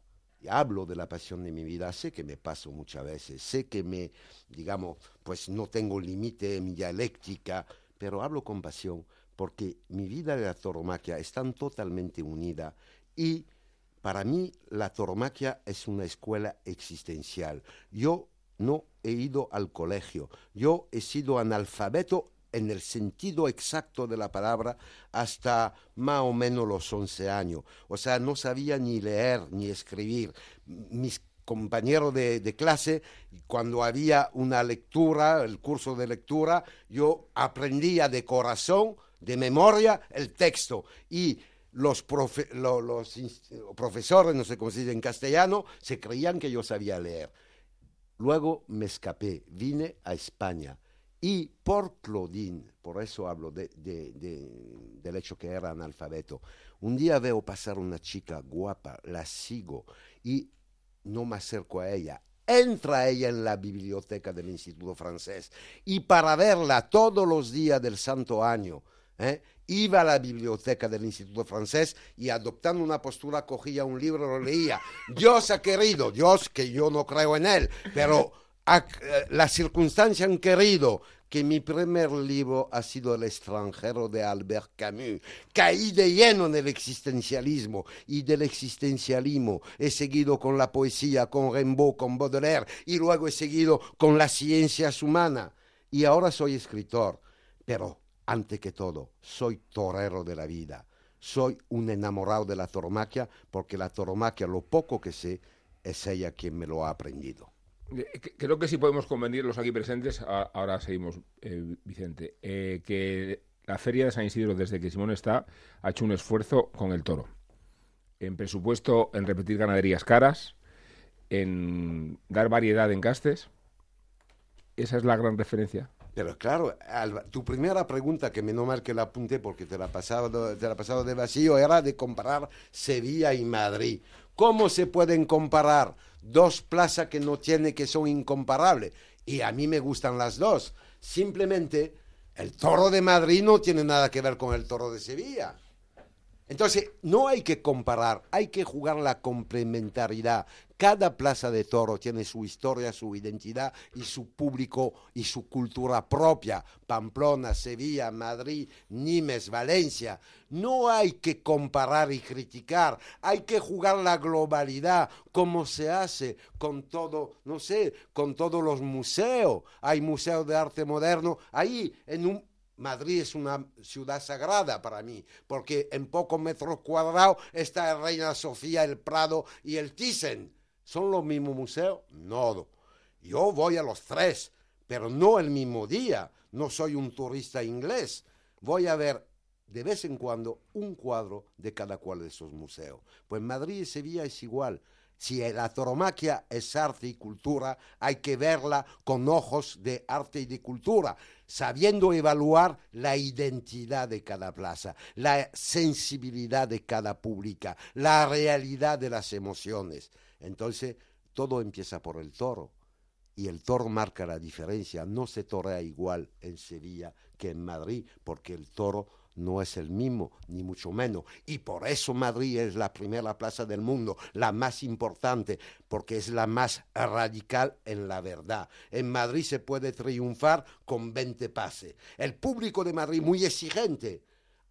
hablo de la pasión de mi vida, sé que me paso muchas veces, sé que me, digamos, pues no tengo límite en mi dialéctica, pero hablo con pasión porque mi vida y la toromaquia están totalmente unidas y para mí la toromaquia es una escuela existencial. Yo no he ido al colegio, yo he sido analfabeto en el sentido exacto de la palabra hasta más o menos los 11 años. O sea, no sabía ni leer ni escribir. Mis compañeros de, de, clase, cuando había una lectura, el curso de lectura, yo aprendía de corazón de memoria el texto y los, profesores, no sé cómo se dice en castellano, se creían que yo sabía leer. Luego me escapé, vine a España Y por Claudine, por eso hablo de, de- de- del hecho que era analfabeto, un día veo pasar una chica guapa, la sigo y no me acerco a ella. Entra ella en la biblioteca del Instituto Francés y para verla todos los días del santo año, ¿eh? iba a la biblioteca del Instituto Francés y adoptando una postura cogía un libro lo leía. Dios ha querido, Dios que yo no creo en él, pero ha- eh, las circunstancias han querido que mi primer libro ha sido El extranjero de Albert Camus. Caí de lleno en el existencialismo y del existencialismo he seguido con la poesía, con Rimbaud, con Baudelaire y luego he seguido con las ciencias humanas. Y ahora soy escritor, pero ante que todo, soy torero de la vida. Soy un enamorado de la tauromaquia porque la tauromaquia, lo poco que sé, es ella quien me lo ha aprendido. Eh, Creo que sí podemos convenir los aquí presentes, ahora seguimos, eh, Vicente, eh, que la Feria de San Isidro, desde que Simón está, ha hecho un esfuerzo con el toro. En presupuesto, en repetir ganaderías caras, en dar variedad en castes. Esa es la gran referencia. Pero claro, Alba, tu primera pregunta, que menos mal que la apunté porque te la pasaba, te la pasaba de vacío, era de comparar Sevilla y Madrid. ¿Cómo se pueden comparar dos plazas que no tienen, que son incomparables? Y a mí me gustan las dos. Simplemente, el toro de Madrid no tiene nada que ver con el toro de Sevilla. Entonces, no hay que comparar, hay que jugar la complementariedad. Cada plaza de toro tiene su historia, su identidad y su público y su cultura propia. Pamplona, Sevilla, Madrid, Nimes, Valencia. No hay que comparar y criticar, hay que jugar la globalidad, como se hace con todo, no sé, con todos los museos. Hay museos de arte moderno, ahí en un Madrid es una ciudad sagrada para mí, porque en pocos metros cuadrados está Reina Sofía, el Prado y el Thyssen. ¿Son los mismos museos? No. Yo voy a los tres, pero no el mismo día. No soy un turista inglés. Voy a ver de vez en cuando un cuadro de cada cual de esos museos. Pues Madrid y Sevilla es igual. Si la tauromaquia es arte y cultura, hay que verla con ojos de arte y de cultura, sabiendo evaluar la identidad de cada plaza, la sensibilidad de cada pública, la realidad de las emociones. Entonces, todo empieza por el toro. Y el toro marca la diferencia. No se torea igual en Sevilla que en Madrid, porque el toro no es el mismo, ni mucho menos. Y por eso Madrid es la primera plaza del mundo, la más importante, porque es la más radical en la verdad. En Madrid se puede triunfar con 20 pases. El público de Madrid muy exigente.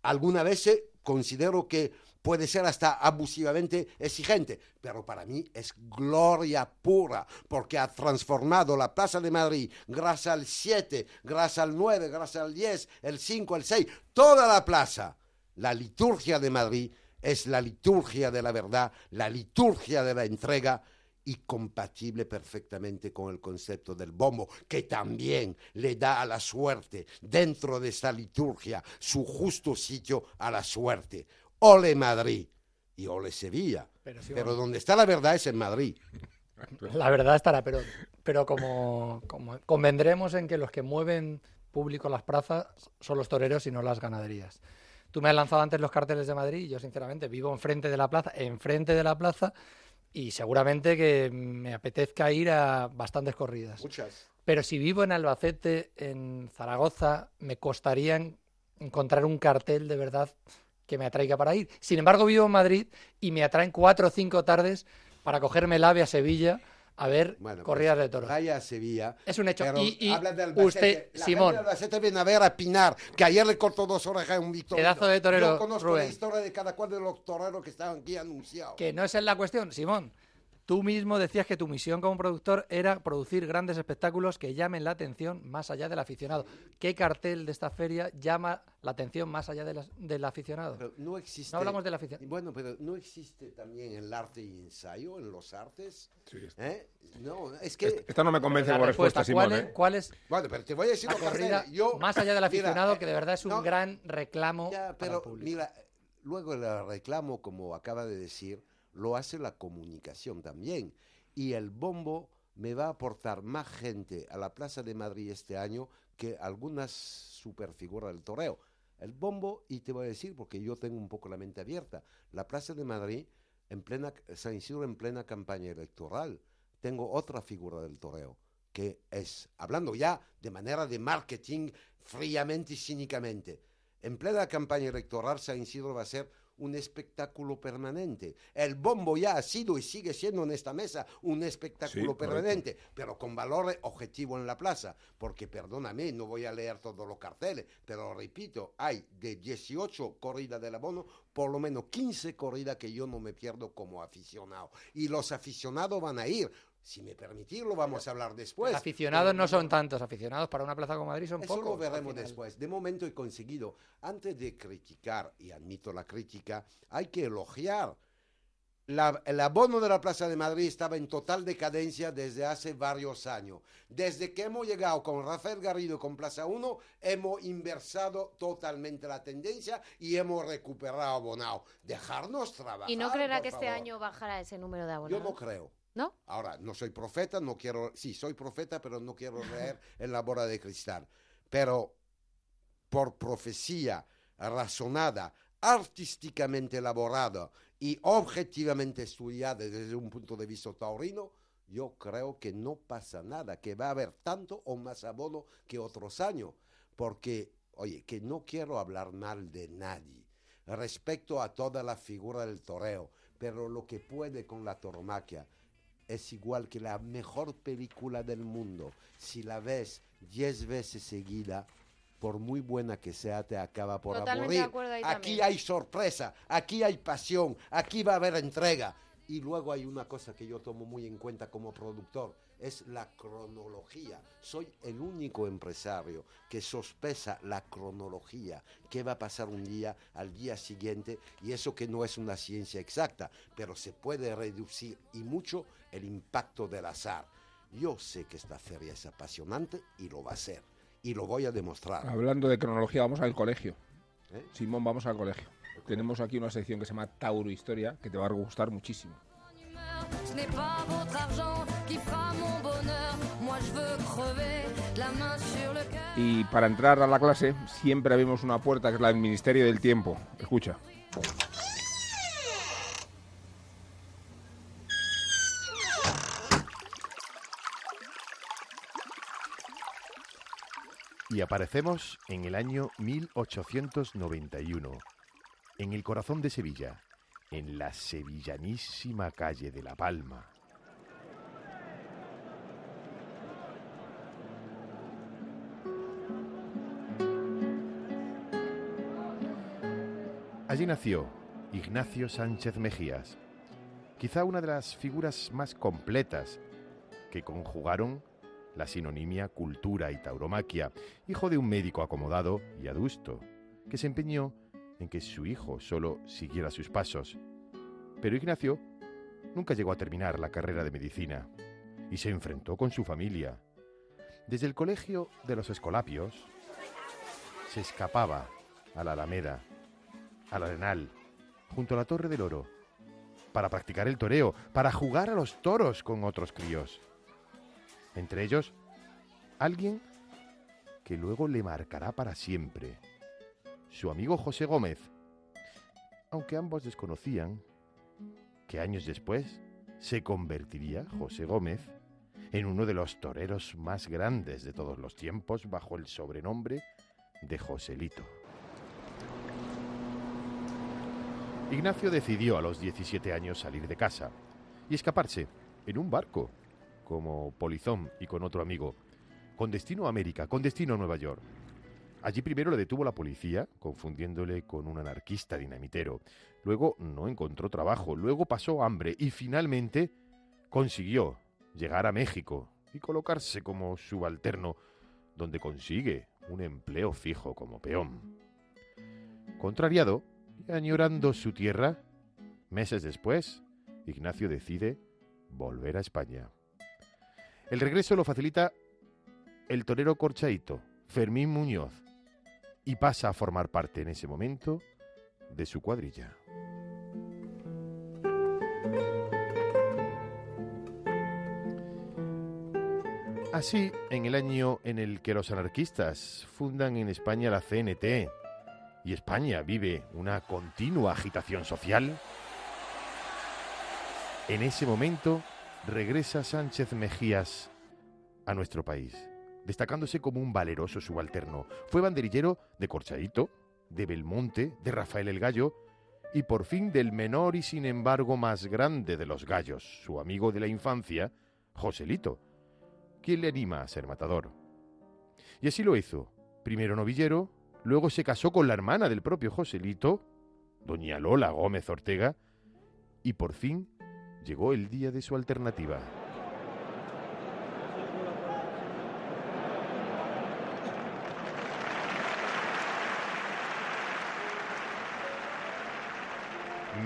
Algunas veces considero que puede ser hasta abusivamente exigente, pero para mí es gloria pura, porque ha transformado la Plaza de Madrid, gracias al 7, gracias al 9, gracias al 10, el 5, el 6, toda la plaza. La liturgia de Madrid es la liturgia de la verdad, la liturgia de la entrega y compatible perfectamente con el concepto del bombo, que también le da a la suerte, dentro de esta liturgia, su justo sitio a la suerte. Ole Madrid y ole Sevilla. Pero Pero, sí, donde está la verdad es en Madrid. La verdad estará, pero, pero como, como convendremos en que los que mueven público las plazas son los toreros y no las ganaderías. Tú me has lanzado antes los carteles de Madrid y yo sinceramente vivo enfrente de la plaza, enfrente de la plaza y seguramente que me apetezca ir a bastantes corridas. Muchas. Pero si vivo en Albacete, en Zaragoza, me costaría en- encontrar un cartel de verdad que me atraiga para ir. Sin embargo, vivo en Madrid y me atraen cuatro o cinco tardes para cogerme el ave a Sevilla a ver Bueno, corridas pues, de toros. Vaya a Sevilla. Es un hecho. Pero Y, y de usted, La Simón, Albacete viene a ver a Pinar, que ayer le cortó dos orejas a un victorino. Pedazo de torero, Yo conozco Rubén. la historia de cada cual de los toreros que estaban aquí anunciados. que no esa es la cuestión, Simón. Tú mismo decías que tu misión como productor era producir grandes espectáculos que llamen la atención más allá del aficionado. ¿Qué cartel de esta feria llama la atención más allá de del aficionado? Pero no existe. No hablamos de la afición. Bueno, pero no existe también el arte y ensayo en los artes. Sí. ¿Eh? No, es que. Esta- Esta no me convence La como respuesta, respuesta, ¿cuál, Simón. es, ¿eh? cuál es Bueno, pero te voy a decir la corrida Yo, más allá del aficionado, que de verdad es un no, gran reclamo Ya, para pero el público? mira, luego el reclamo, como acaba de decir, lo hace la comunicación también. Y el bombo me va a aportar más gente a la Plaza de Madrid este año que algunas superfiguras del toreo. El bombo, y te voy a decir, porque yo tengo un poco la mente abierta, la Plaza de Madrid, en plena, San Isidro en plena campaña electoral, tengo otra figura del toreo, que es, hablando ya de manera de marketing fríamente y cínicamente, en plena campaña electoral San Isidro va a ser un espectáculo permanente. El bombo ya ha sido y sigue siendo en esta mesa un espectáculo Sí, permanente, pero con valor objetivo en la plaza, porque perdóname, no voy a leer todos los carteles, pero repito, hay de 18 corridas del abono, por lo menos 15 corridas que yo no me pierdo como aficionado. Y los aficionados van a ir. Si me permitís, lo vamos a hablar después. aficionados Pero no son tantos, aficionados para una plaza como Madrid son eso pocos. lo veremos después. De momento he conseguido, antes de criticar, y admito la crítica, hay que elogiar. La- el abono de la Plaza de Madrid estaba en total decadencia desde hace varios años. Desde que hemos llegado con Rafael Garrido con Plaza 1, hemos inversado totalmente la tendencia y hemos recuperado abonado. Dejarnos trabajar. ¿Y no creerá por que este favor. año bajará ese número de Yo abonados? no creo. ¿No? Ahora, no soy profeta, no quiero, sí, soy profeta, pero no quiero leer en la bola de cristal. Pero por profecía razonada, artísticamente elaborada y objetivamente estudiada desde un punto de vista taurino, yo creo que no pasa nada, que va a haber tanto o más abono que otros años, porque, oye, que no quiero hablar mal de nadie respecto a toda la figura del toreo, pero lo que puede con la toromaquia es igual que la mejor película del mundo. Si la ves diez veces seguida, por muy buena que sea, te acaba por Totalmente aburrir. ahí aquí también. hay sorpresa, aquí hay pasión, aquí va a haber entrega. Y luego hay una cosa que yo tomo muy en cuenta como productor, es la cronología. Soy el único empresario que sospesa la cronología, qué va a pasar un día al día siguiente, y eso que no es una ciencia exacta, pero se puede reducir y mucho el impacto del azar. Yo sé que esta feria es apasionante y lo va a ser, y lo voy a demostrar. Hablando de cronología, vamos al colegio. ¿eh? Simón, vamos al colegio. Tenemos aquí una sección que se llama Tauro Historia, que te va a gustar muchísimo. Ce n'est pas votre argent qui fera Y para entrar a la clase siempre abrimos una puerta que es la del Ministerio del Tiempo. Escucha. Y aparecemos en el año 1891, en el corazón de Sevilla, en la sevillanísima calle de La Palma. Nació Ignacio Sánchez Mejías, quizá una de las figuras más completas que conjugaron la sinonimia cultura y tauromaquia, hijo de un médico acomodado y adusto, que se empeñó en que su hijo solo siguiera sus pasos. Pero Ignacio nunca llegó a terminar la carrera de medicina y se enfrentó con su familia. Desde el colegio de los Escolapios se escapaba a la Alameda, al Arenal, junto a la Torre del Oro, para practicar el toreo, para jugar a los toros con otros críos. Entre ellos, alguien que luego le marcará para siempre, su amigo José Gómez, aunque ambos desconocían que años después se convertiría José Gómez en uno de los toreros más grandes de todos los tiempos bajo el sobrenombre de Joselito. Ignacio decidió a los 17 años salir de casa y escaparse en un barco, como polizón y con otro amigo, con destino a América, con destino a Nueva York. Allí primero le detuvo la policía, confundiéndole con un anarquista dinamitero. Luego no encontró trabajo, luego pasó hambre y finalmente consiguió llegar a México y colocarse como subalterno, donde consigue un empleo fijo como peón. Contrariado añorando su tierra, meses después, Ignacio decide volver a España. El regreso lo facilita el torero corchaito, Fermín Muñoz, y pasa a formar parte en ese momento de su cuadrilla. Así, en el año en el que los anarquistas fundan en España la CNT y España vive una continua agitación social, en ese momento regresa Sánchez Mejías a nuestro país, destacándose como un valeroso subalterno. Fue banderillero de Corchaito, de Belmonte, de Rafael el Gallo y por fin del menor y sin embargo más grande de los gallos, su amigo de la infancia, Joselito, quien le anima a ser matador. Y así lo hizo, primero novillero, luego se casó con la hermana del propio Joselito, doña Lola Gómez Ortega, y por fin llegó el día de su alternativa.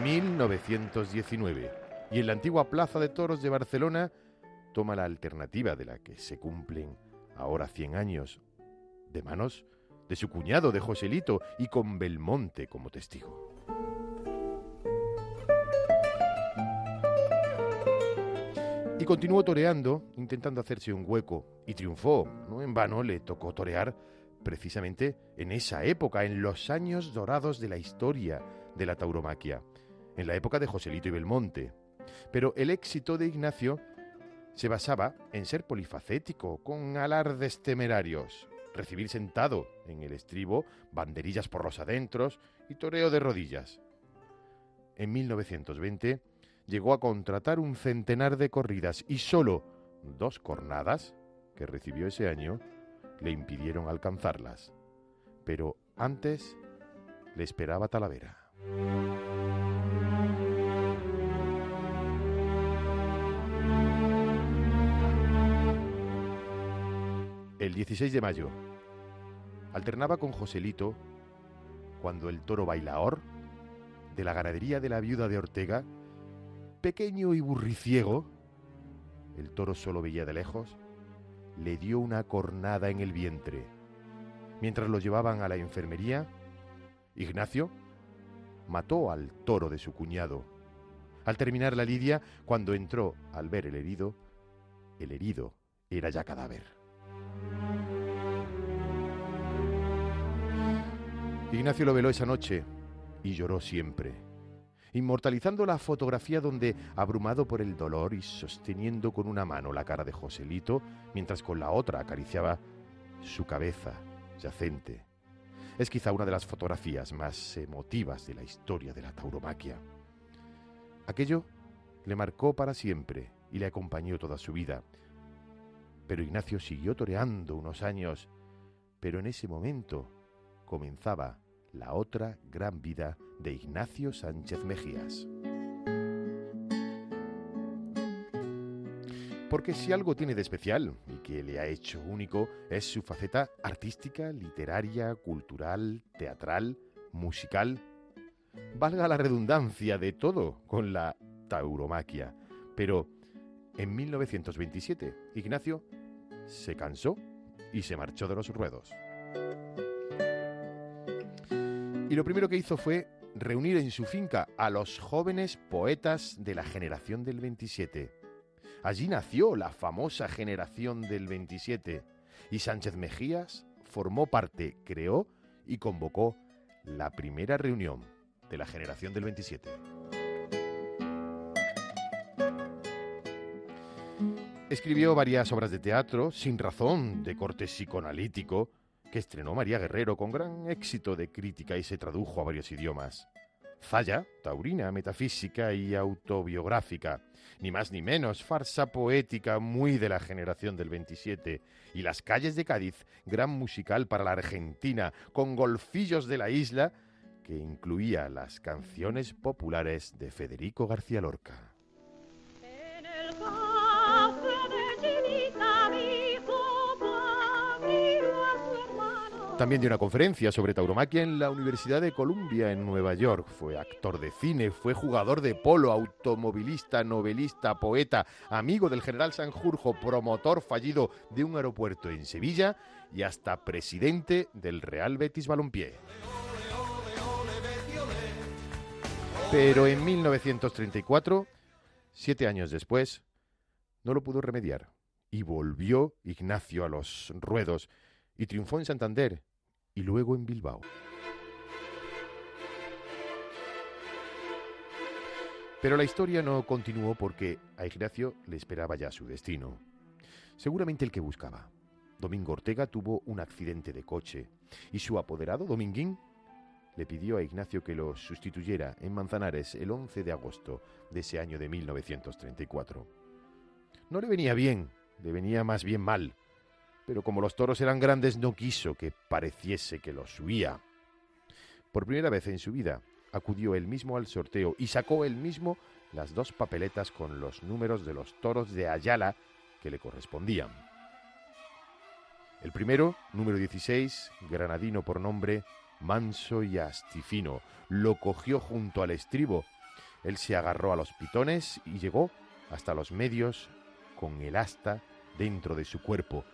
...1919... ...y en la antigua Plaza de Toros de Barcelona... ...toma la alternativa de la que se cumplen... ...ahora 100 años... ...de manos de su cuñado de Joselito... ...y con Belmonte como testigo. Y continuó toreando, intentando hacerse un hueco, y triunfó. No en vano le tocó torear precisamente en esa época, en los años dorados de la historia de la tauromaquia, en la época de Joselito y Belmonte. Pero el éxito de Ignacio se basaba en ser polifacético, con alardes temerarios, recibir sentado en el estribo banderillas por los adentros y toreo de rodillas. En 1920 llegó a contratar un centenar de corridas y solo dos cornadas que recibió ese año le impidieron alcanzarlas. Pero antes le esperaba Talavera. El 16 de mayo alternaba con Joselito cuando el toro bailaor de la ganadería de la viuda de Ortega pequeño y burriciego, el toro solo veía de lejos, le dio una cornada en el vientre. Mientras lo llevaban a la enfermería, Ignacio mató al toro de su cuñado. Al terminar la lidia, cuando entró al ver el herido, el herido era ya cadáver. Ignacio lo veló esa noche y lloró siempre inmortalizando la fotografía donde, abrumado por el dolor y sosteniendo con una mano la cara de Joselito, mientras con la otra acariciaba su cabeza yacente. Es quizá una de las fotografías más emotivas de la historia de la tauromaquia. Aquello le marcó para siempre y le acompañó toda su vida. Pero Ignacio siguió toreando unos años, pero en ese momento comenzaba la otra gran vida de Ignacio Sánchez Mejías. Porque si algo tiene de especial y que le ha hecho único es su faceta artística, literaria, cultural, teatral, musical. Valga la redundancia de todo con la tauromaquia. Pero en 1927 Ignacio se cansó y se marchó de los ruedos. Y lo primero que hizo fue reunir en su finca a los jóvenes poetas de la generación del 27. Allí nació la famosa generación del 27 y Sánchez Mejías formó parte, creó y convocó la primera reunión de la generación del 27. Escribió varias obras de teatro, sin razón, de corte psicoanalítico, que estrenó María Guerrero con gran éxito de crítica y se tradujo a varios idiomas. Zaya, taurina, metafísica y autobiográfica, ni más ni menos, farsa poética muy de la generación del 27, y Las calles de Cádiz, gran musical para la Argentina, con golfillos de la isla, que incluía las canciones populares de Federico García Lorca. También dio una conferencia sobre tauromaquia en la Universidad de Columbia en Nueva York. Fue actor de cine, fue jugador de polo, automovilista, novelista, poeta, amigo del general Sanjurjo, promotor fallido de un aeropuerto en Sevilla y hasta presidente del Real Betis Balompié. Pero en 1934, siete años después, no lo pudo remediar Y volvió Ignacio a los ruedos y triunfó en Santander y luego en Bilbao. Pero la historia no continuó porque a Ignacio le esperaba ya su destino. Seguramente el que buscaba. Domingo Ortega tuvo un accidente de coche y su apoderado, Dominguín, le pidió a Ignacio que lo sustituyera en Manzanares el 11 de agosto de ese año de 1934. No le venía bien, le venía más bien mal, pero como los toros eran grandes no quiso que pareciese que los subía. Por primera vez en su vida acudió él mismo al sorteo y sacó él mismo las dos papeletas con los números de los toros de Ayala que le correspondían. El primero, número 16, granadino por nombre, manso y astifino, lo cogió junto al estribo. Él se agarró a los pitones y llegó hasta los medios con el asta dentro de su cuerpo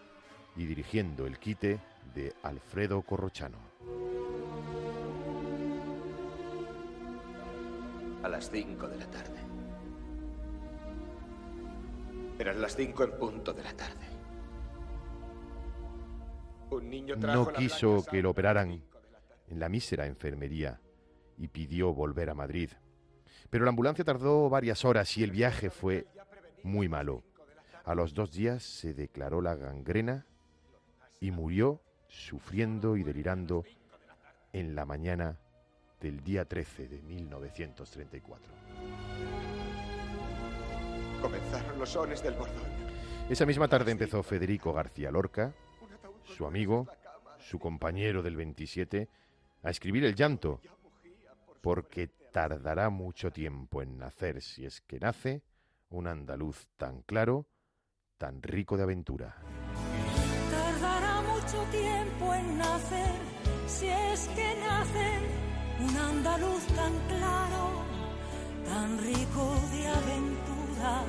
y dirigiendo el quite de Alfredo Corrochano. A las 5 de la tarde. Eran las 5 en punto de la tarde. Un niño trajo No quiso que lo operaran en la mísera enfermería y pidió volver a Madrid. Pero la ambulancia tardó varias horas y el viaje fue muy malo. A los dos días se declaró la gangrena y murió sufriendo y delirando en la mañana del día 13 de 1934. Comenzaron los sones del bordón. Esa misma tarde empezó Federico García Lorca, su amigo, su compañero del 27, a escribir el llanto, porque tardará mucho tiempo en nacer, si es que nace, un andaluz tan claro, tan rico de aventura. Mucho tiempo en nacer, si es que nace un andaluz tan claro, tan rico de aventura.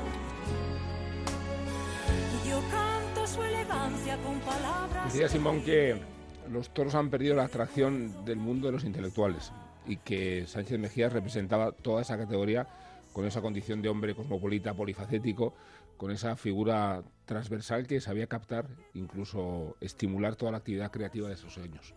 Yo canto su elegancia con palabras. Decía Simón que los toros han perdido la atracción del mundo de los intelectuales y que Sánchez Mejías representaba toda esa categoría con esa condición de hombre cosmopolita, polifacético, con esa figura transversal que sabía captar, incluso estimular toda la actividad creativa de esos años.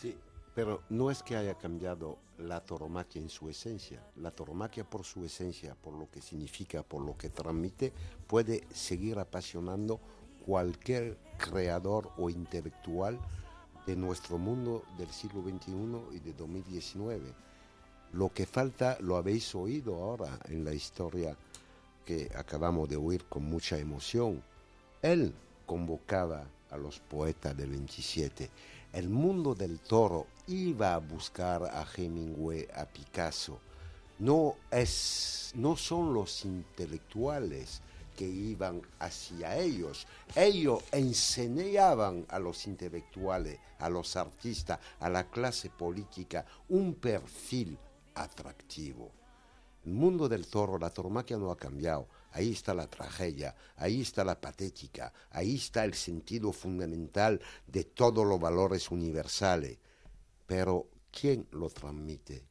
Sí, pero no es que haya cambiado la tauromaquia en su esencia. La tauromaquia por su esencia, por lo que significa, por lo que transmite, puede seguir apasionando cualquier creador o intelectual de nuestro mundo del siglo XXI y de 2019. Lo que falta lo habéis oído ahora en la historia que acabamos de oír con mucha emoción. Él convocaba a los poetas del 27. El mundo del toro iba a buscar a Hemingway, a Picasso. No, es, no son los intelectuales que iban hacia ellos. Ellos enseñaban a los intelectuales, a los artistas, a la clase política un perfil atractivo. El mundo del toro, la tauromaquia no ha cambiado. Ahí está la tragedia, ahí está la patética, ahí está el sentido fundamental de todos los valores universales. Pero, ¿quién lo transmite?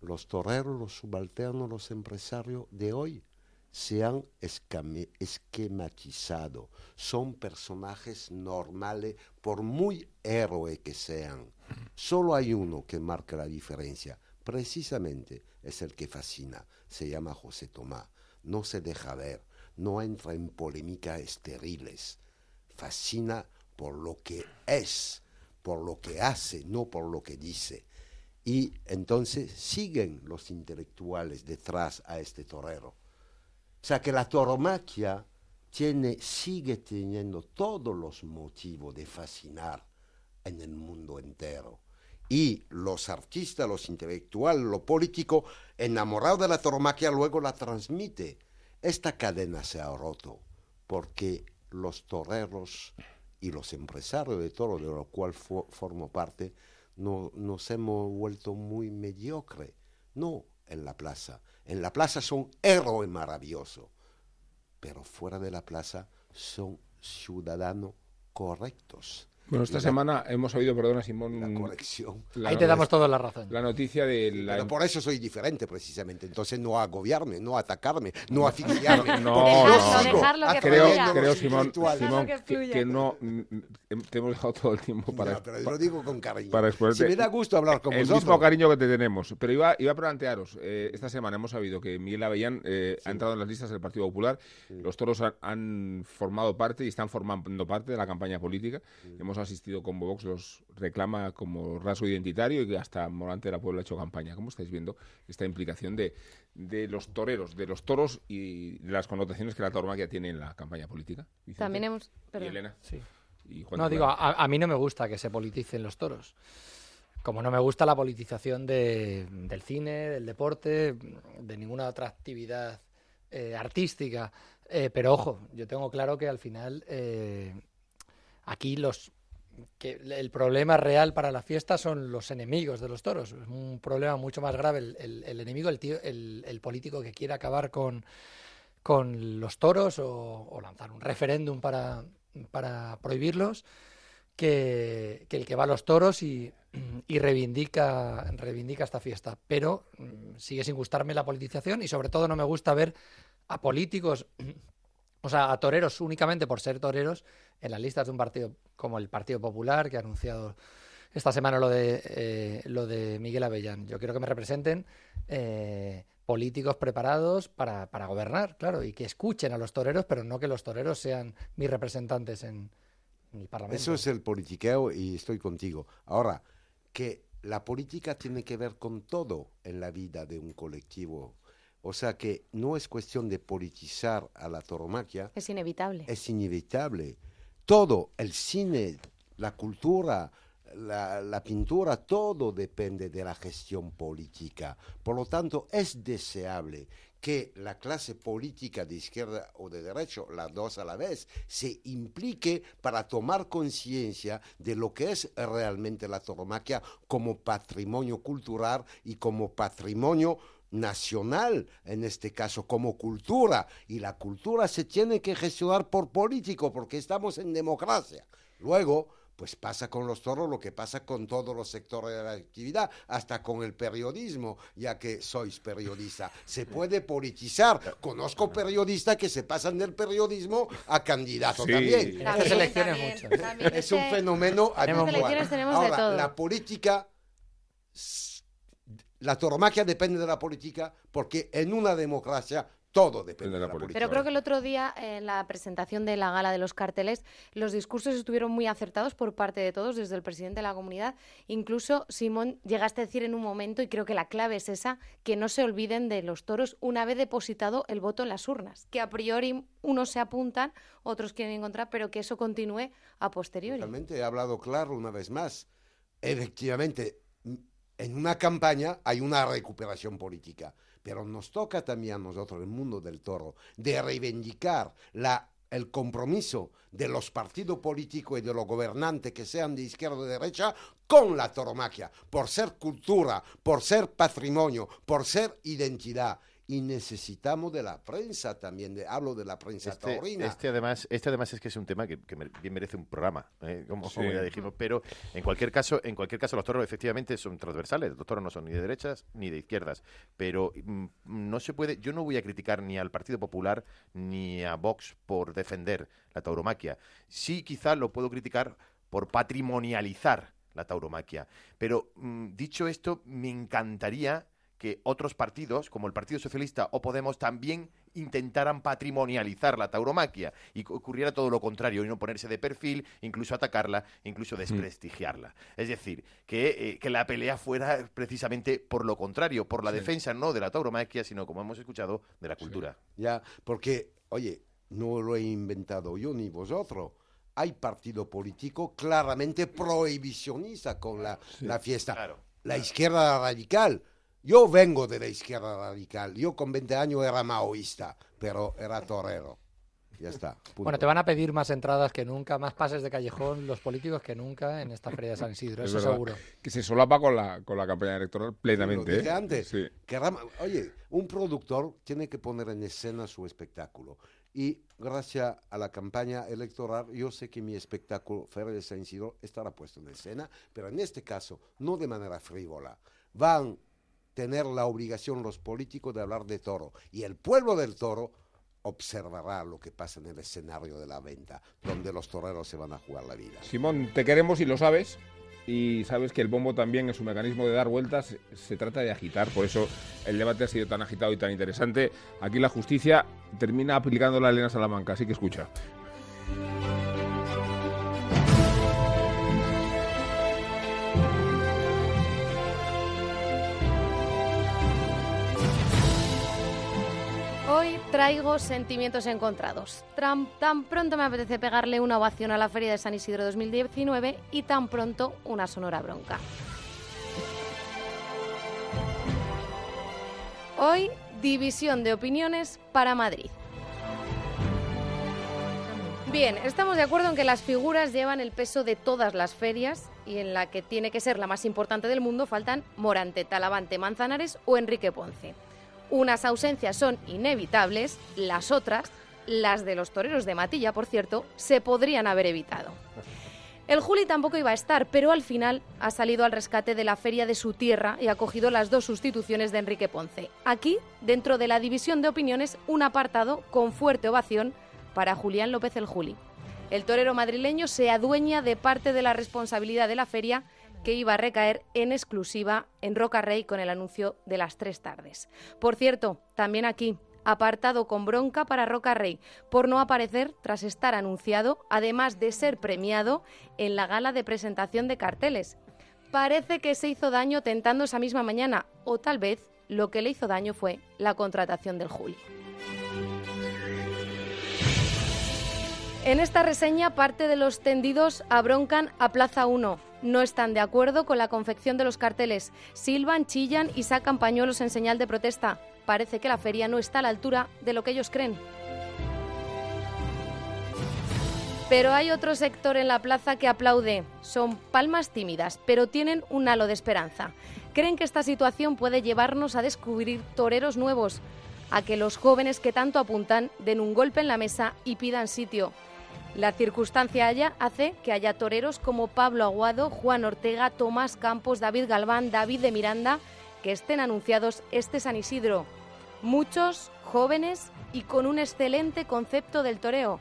Los toreros, los subalternos, los empresarios de hoy se han esquematizado. Son personajes normales, por muy héroe que sean. Solo hay uno que marca la diferencia. Precisamente es el que fascina. Se llama José Tomás. No se deja ver, no entra en polémicas estériles. Fascina por lo que es, por lo que hace, no por lo que dice. Y entonces siguen los intelectuales detrás a este torero. O sea que la tauromaquia tiene, sigue teniendo todos los motivos de fascinar en el mundo entero. Y los artistas, los intelectuales, lo político, enamorados de la tauromaquia, luego la transmite. Esta cadena se ha roto porque los toreros y los empresarios de toro, de lo cual fo- formo parte, no, nos hemos vuelto muy mediocres. No en la plaza. En la plaza son héroes maravillosos, pero fuera de la plaza son ciudadanos correctos. Bueno, esta La- semana hemos oído, perdona Simón, La corrección. la Ahí te no- damos toda la razón. la noticia de la... Pero por eso soy diferente, precisamente. Entonces, no agobiarme, no atacarme, no asfixiarme. No, no, no. sigo Dejarlo que Creo, fluya. creo Simón. Simón, que que, fluya. que no... mm, mm, Te hemos dejado todo el tiempo para... No, pero yo lo digo con cariño. para exponerte Si me da gusto hablar con el vosotros. mismo cariño que te tenemos. Pero iba, iba a plantearos, eh, esta semana hemos sabido que Miguel Avellán eh, ha entrado en las listas del Partido Popular. Los toros han, han formado parte y están formando parte de la campaña política. Hemos asistido como Vox, los reclama como rasgo identitario y que hasta Morante de la Puebla ha hecho campaña. ¿Cómo estáis viendo esta implicación de, de los toreros, de los toros y de las connotaciones que la tauromaquia tiene en la campaña política? Vicente También hemos... Y perdón. Elena. Sí. Y Juan No, digo, a, a mí no me gusta que se politicen los toros. Como no me gusta la politización de- del cine, del deporte, de ninguna otra actividad eh, artística. Eh, pero ojo, yo tengo claro que al final eh, aquí los que el problema real para la fiesta son los enemigos de los toros. Es un problema mucho más grave el, el- enemigo, el, tío, el, político que quiere acabar con, con los toros o, o lanzar un referéndum para, para prohibirlos, que, que el que va a los toros y, y reivindica, reivindica esta fiesta. Pero mm, sigue sin gustarme la politización y sobre todo no me gusta ver a políticos, o sea, a toreros únicamente por ser toreros en las listas de un partido como el Partido Popular, que ha anunciado esta semana lo de, eh, lo de Miguel Avellán. Yo quiero que me representen eh, políticos preparados para, para gobernar, claro, y que escuchen a los toreros, pero no que los toreros sean mis representantes en, en el Parlamento. Eso es el politiqueo y estoy contigo. Ahora, que la política tiene que ver con todo en la vida de un colectivo. O sea que no es cuestión de politizar a la tauromaquia, Es inevitable. es inevitable. Todo, el cine, la cultura, la, la pintura, todo depende de la gestión política. Por lo tanto, es deseable que la clase política de izquierda o de derecha, las dos a la vez, se implique para tomar conciencia de lo que es realmente la tauromaquia como patrimonio cultural y como patrimonio nacional, en este caso como cultura, y la cultura se tiene que gestionar por político, porque estamos en democracia. Luego, pues pasa con los toros lo que pasa con todos los sectores de la actividad, hasta con el periodismo, ya que sois periodista. Se puede politizar. Conozco periodistas que se pasan del periodismo a candidato Sí. también. Estas elecciones mucho. también Es un fenómeno habitual. Ahora, la política, la tauromaquia depende de la política porque en una democracia todo depende de la, política. Pero creo que el otro día, en la presentación de la gala de los carteles, los discursos estuvieron muy acertados por parte de todos, desde el presidente de la comunidad. Incluso, Simón, llegaste a decir en un momento, y creo que la clave es esa, que no se olviden de los toros una vez depositado el voto en las urnas. Que a priori unos se apuntan, otros quieren encontrar, pero que eso continúe a posteriori. Realmente he hablado claro una vez más. Efectivamente, en una campaña hay una recuperación política, pero nos toca también a nosotros, el mundo del toro, de reivindicar el compromiso de los partidos políticos y de los gobernantes que sean de izquierda o de derecha con la tauromaquia, por ser cultura, por ser patrimonio, por ser identidad. Y necesitamos de la prensa también, de, hablo de la prensa Este, taurina. este además, este además es que es un tema que, bien merece un programa, ¿eh? como, ya dijimos. Pero en cualquier caso, en cualquier caso, los toros efectivamente son transversales. Los toros no son ni de derechas ni de izquierdas. Pero mm, no se puede. Yo no voy a criticar ni al Partido Popular ni a Vox por defender la tauromaquia. Sí, quizá lo puedo criticar por patrimonializar la tauromaquia. Pero mm, dicho esto, me encantaría que otros partidos, como el Partido Socialista o Podemos, también intentaran patrimonializar la tauromaquia y que ocurriera todo lo contrario y no ponerse de perfil, incluso atacarla, incluso desprestigiarla. Es decir, que, eh, que la pelea fuera precisamente por lo contrario, por la defensa no de la tauromaquia, sino, como hemos escuchado, de la cultura. Ya, porque, oye, no lo he inventado yo ni vosotros. Hay partido político claramente prohibicionista con la, la fiesta. Claro. La izquierda radical. Yo vengo de la izquierda radical. Yo con 20 años era maoísta, pero era torero. Ya está. punto. Bueno, te van a pedir más entradas que nunca, más pases de callejón los políticos que nunca en esta feria de San Isidro, Es eso verdad. seguro. Que se solapa con la, con la campaña electoral Lo plenamente. dije ¿eh? antes. Sí. que Rama- oye, un productor tiene que poner en escena su espectáculo. Y gracias a la campaña electoral, yo sé que mi espectáculo Feria de San Isidro estará puesto en escena, pero en este caso, no de manera frívola. Van a tener la obligación los políticos de hablar de toro. Y el pueblo del toro observará lo que pasa en el escenario de la venta, donde los toreros se van a jugar la vida. Simón, te queremos y lo sabes. Y sabes que el bombo también es un mecanismo de dar vueltas, se trata de agitar, por eso el debate ha sido tan agitado y tan interesante. Aquí la justicia termina aplicando la Elena Salamanca, así que escucha. Traigo sentimientos encontrados. Tan pronto me apetece pegarle una ovación a la Feria de San Isidro 2019 y tan pronto una sonora bronca. Hoy, división de opiniones para Madrid. Bien, estamos de acuerdo en que las figuras llevan el peso de todas las ferias y en la que tiene que ser la más importante del mundo faltan Morante, Talavante, Manzanares o Enrique Ponce. Unas ausencias son inevitables, las otras, las de los toreros de Matilla, por cierto, se podrían haber evitado. El Juli tampoco iba a estar, pero al final ha salido al rescate de la feria de su tierra y ha cogido las dos sustituciones de Enrique Ponce. Aquí, dentro de la división de opiniones, un apartado con fuerte ovación para Julián López el Juli. El torero madrileño se adueña de parte de la responsabilidad de la feria que iba a recaer en exclusiva en Roca Rey con el anuncio de las tres tardes. Por cierto, también aquí, apartado con bronca para Roca Rey por no aparecer tras estar anunciado, además de ser premiado en la gala de presentación de carteles. Parece que se hizo daño tentando esa misma mañana, o tal vez lo que le hizo daño fue la contratación del Juli. En esta reseña, parte de los tendidos abroncan a Plaza 1. No están de acuerdo con la confección de los carteles. Silban, chillan y sacan pañuelos en señal de protesta. Parece que la feria no está a la altura de lo que ellos creen. Pero hay otro sector en la plaza que aplaude. Son palmas tímidas, pero tienen un halo de esperanza. Creen que esta situación puede llevarnos a descubrir toreros nuevos, a que los jóvenes que tanto apuntan den un golpe en la mesa y pidan sitio. La circunstancia haya hace que haya toreros como Pablo Aguado, Juan Ortega, Tomás Campos, David Galván, David de Miranda, que estén anunciados este San Isidro. Muchos jóvenes y con un excelente concepto del toreo.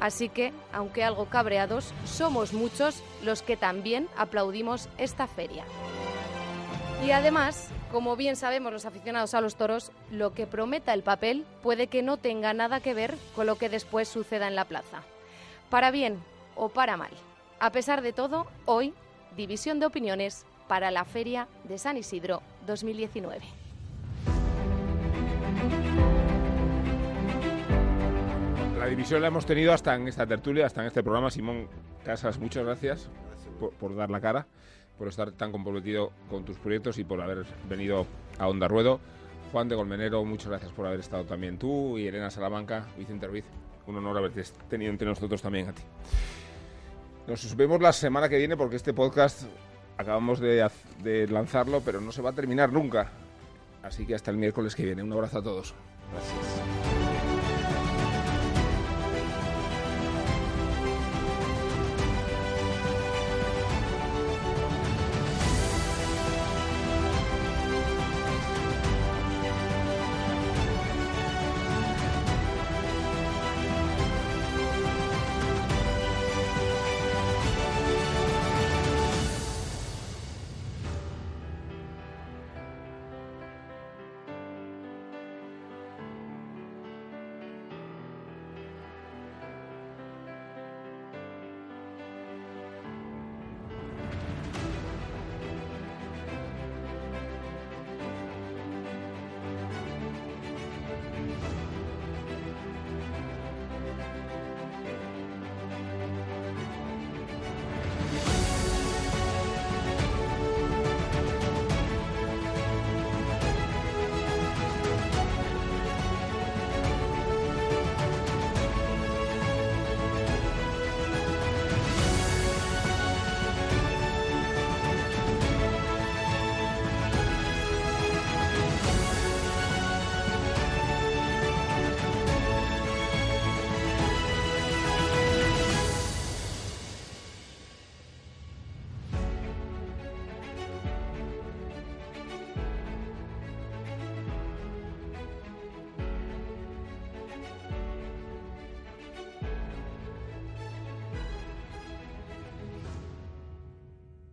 Así que, aunque algo cabreados, somos muchos los que también aplaudimos esta feria. Y además, como bien sabemos los aficionados a los toros, lo que prometa el papel puede que no tenga nada que ver con lo que después suceda en la plaza. Para bien o para mal. A pesar de todo, hoy, división de opiniones para la Feria de San Isidro 2019. La división la hemos tenido hasta en esta tertulia, hasta en este programa. Simón Casas, muchas gracias por, dar la cara, por estar tan comprometido con tus proyectos y por haber venido a Onda Ruedo. Juan de Golmenero, muchas gracias por haber estado también tú y Elena Salamanca, Vicente Ruiz. Un honor haberte tenido entre nosotros también a ti. Nos vemos la semana que viene porque este podcast acabamos de, de lanzarlo, pero no se va a terminar nunca. Así que hasta el miércoles que viene. Un abrazo a todos. Gracias.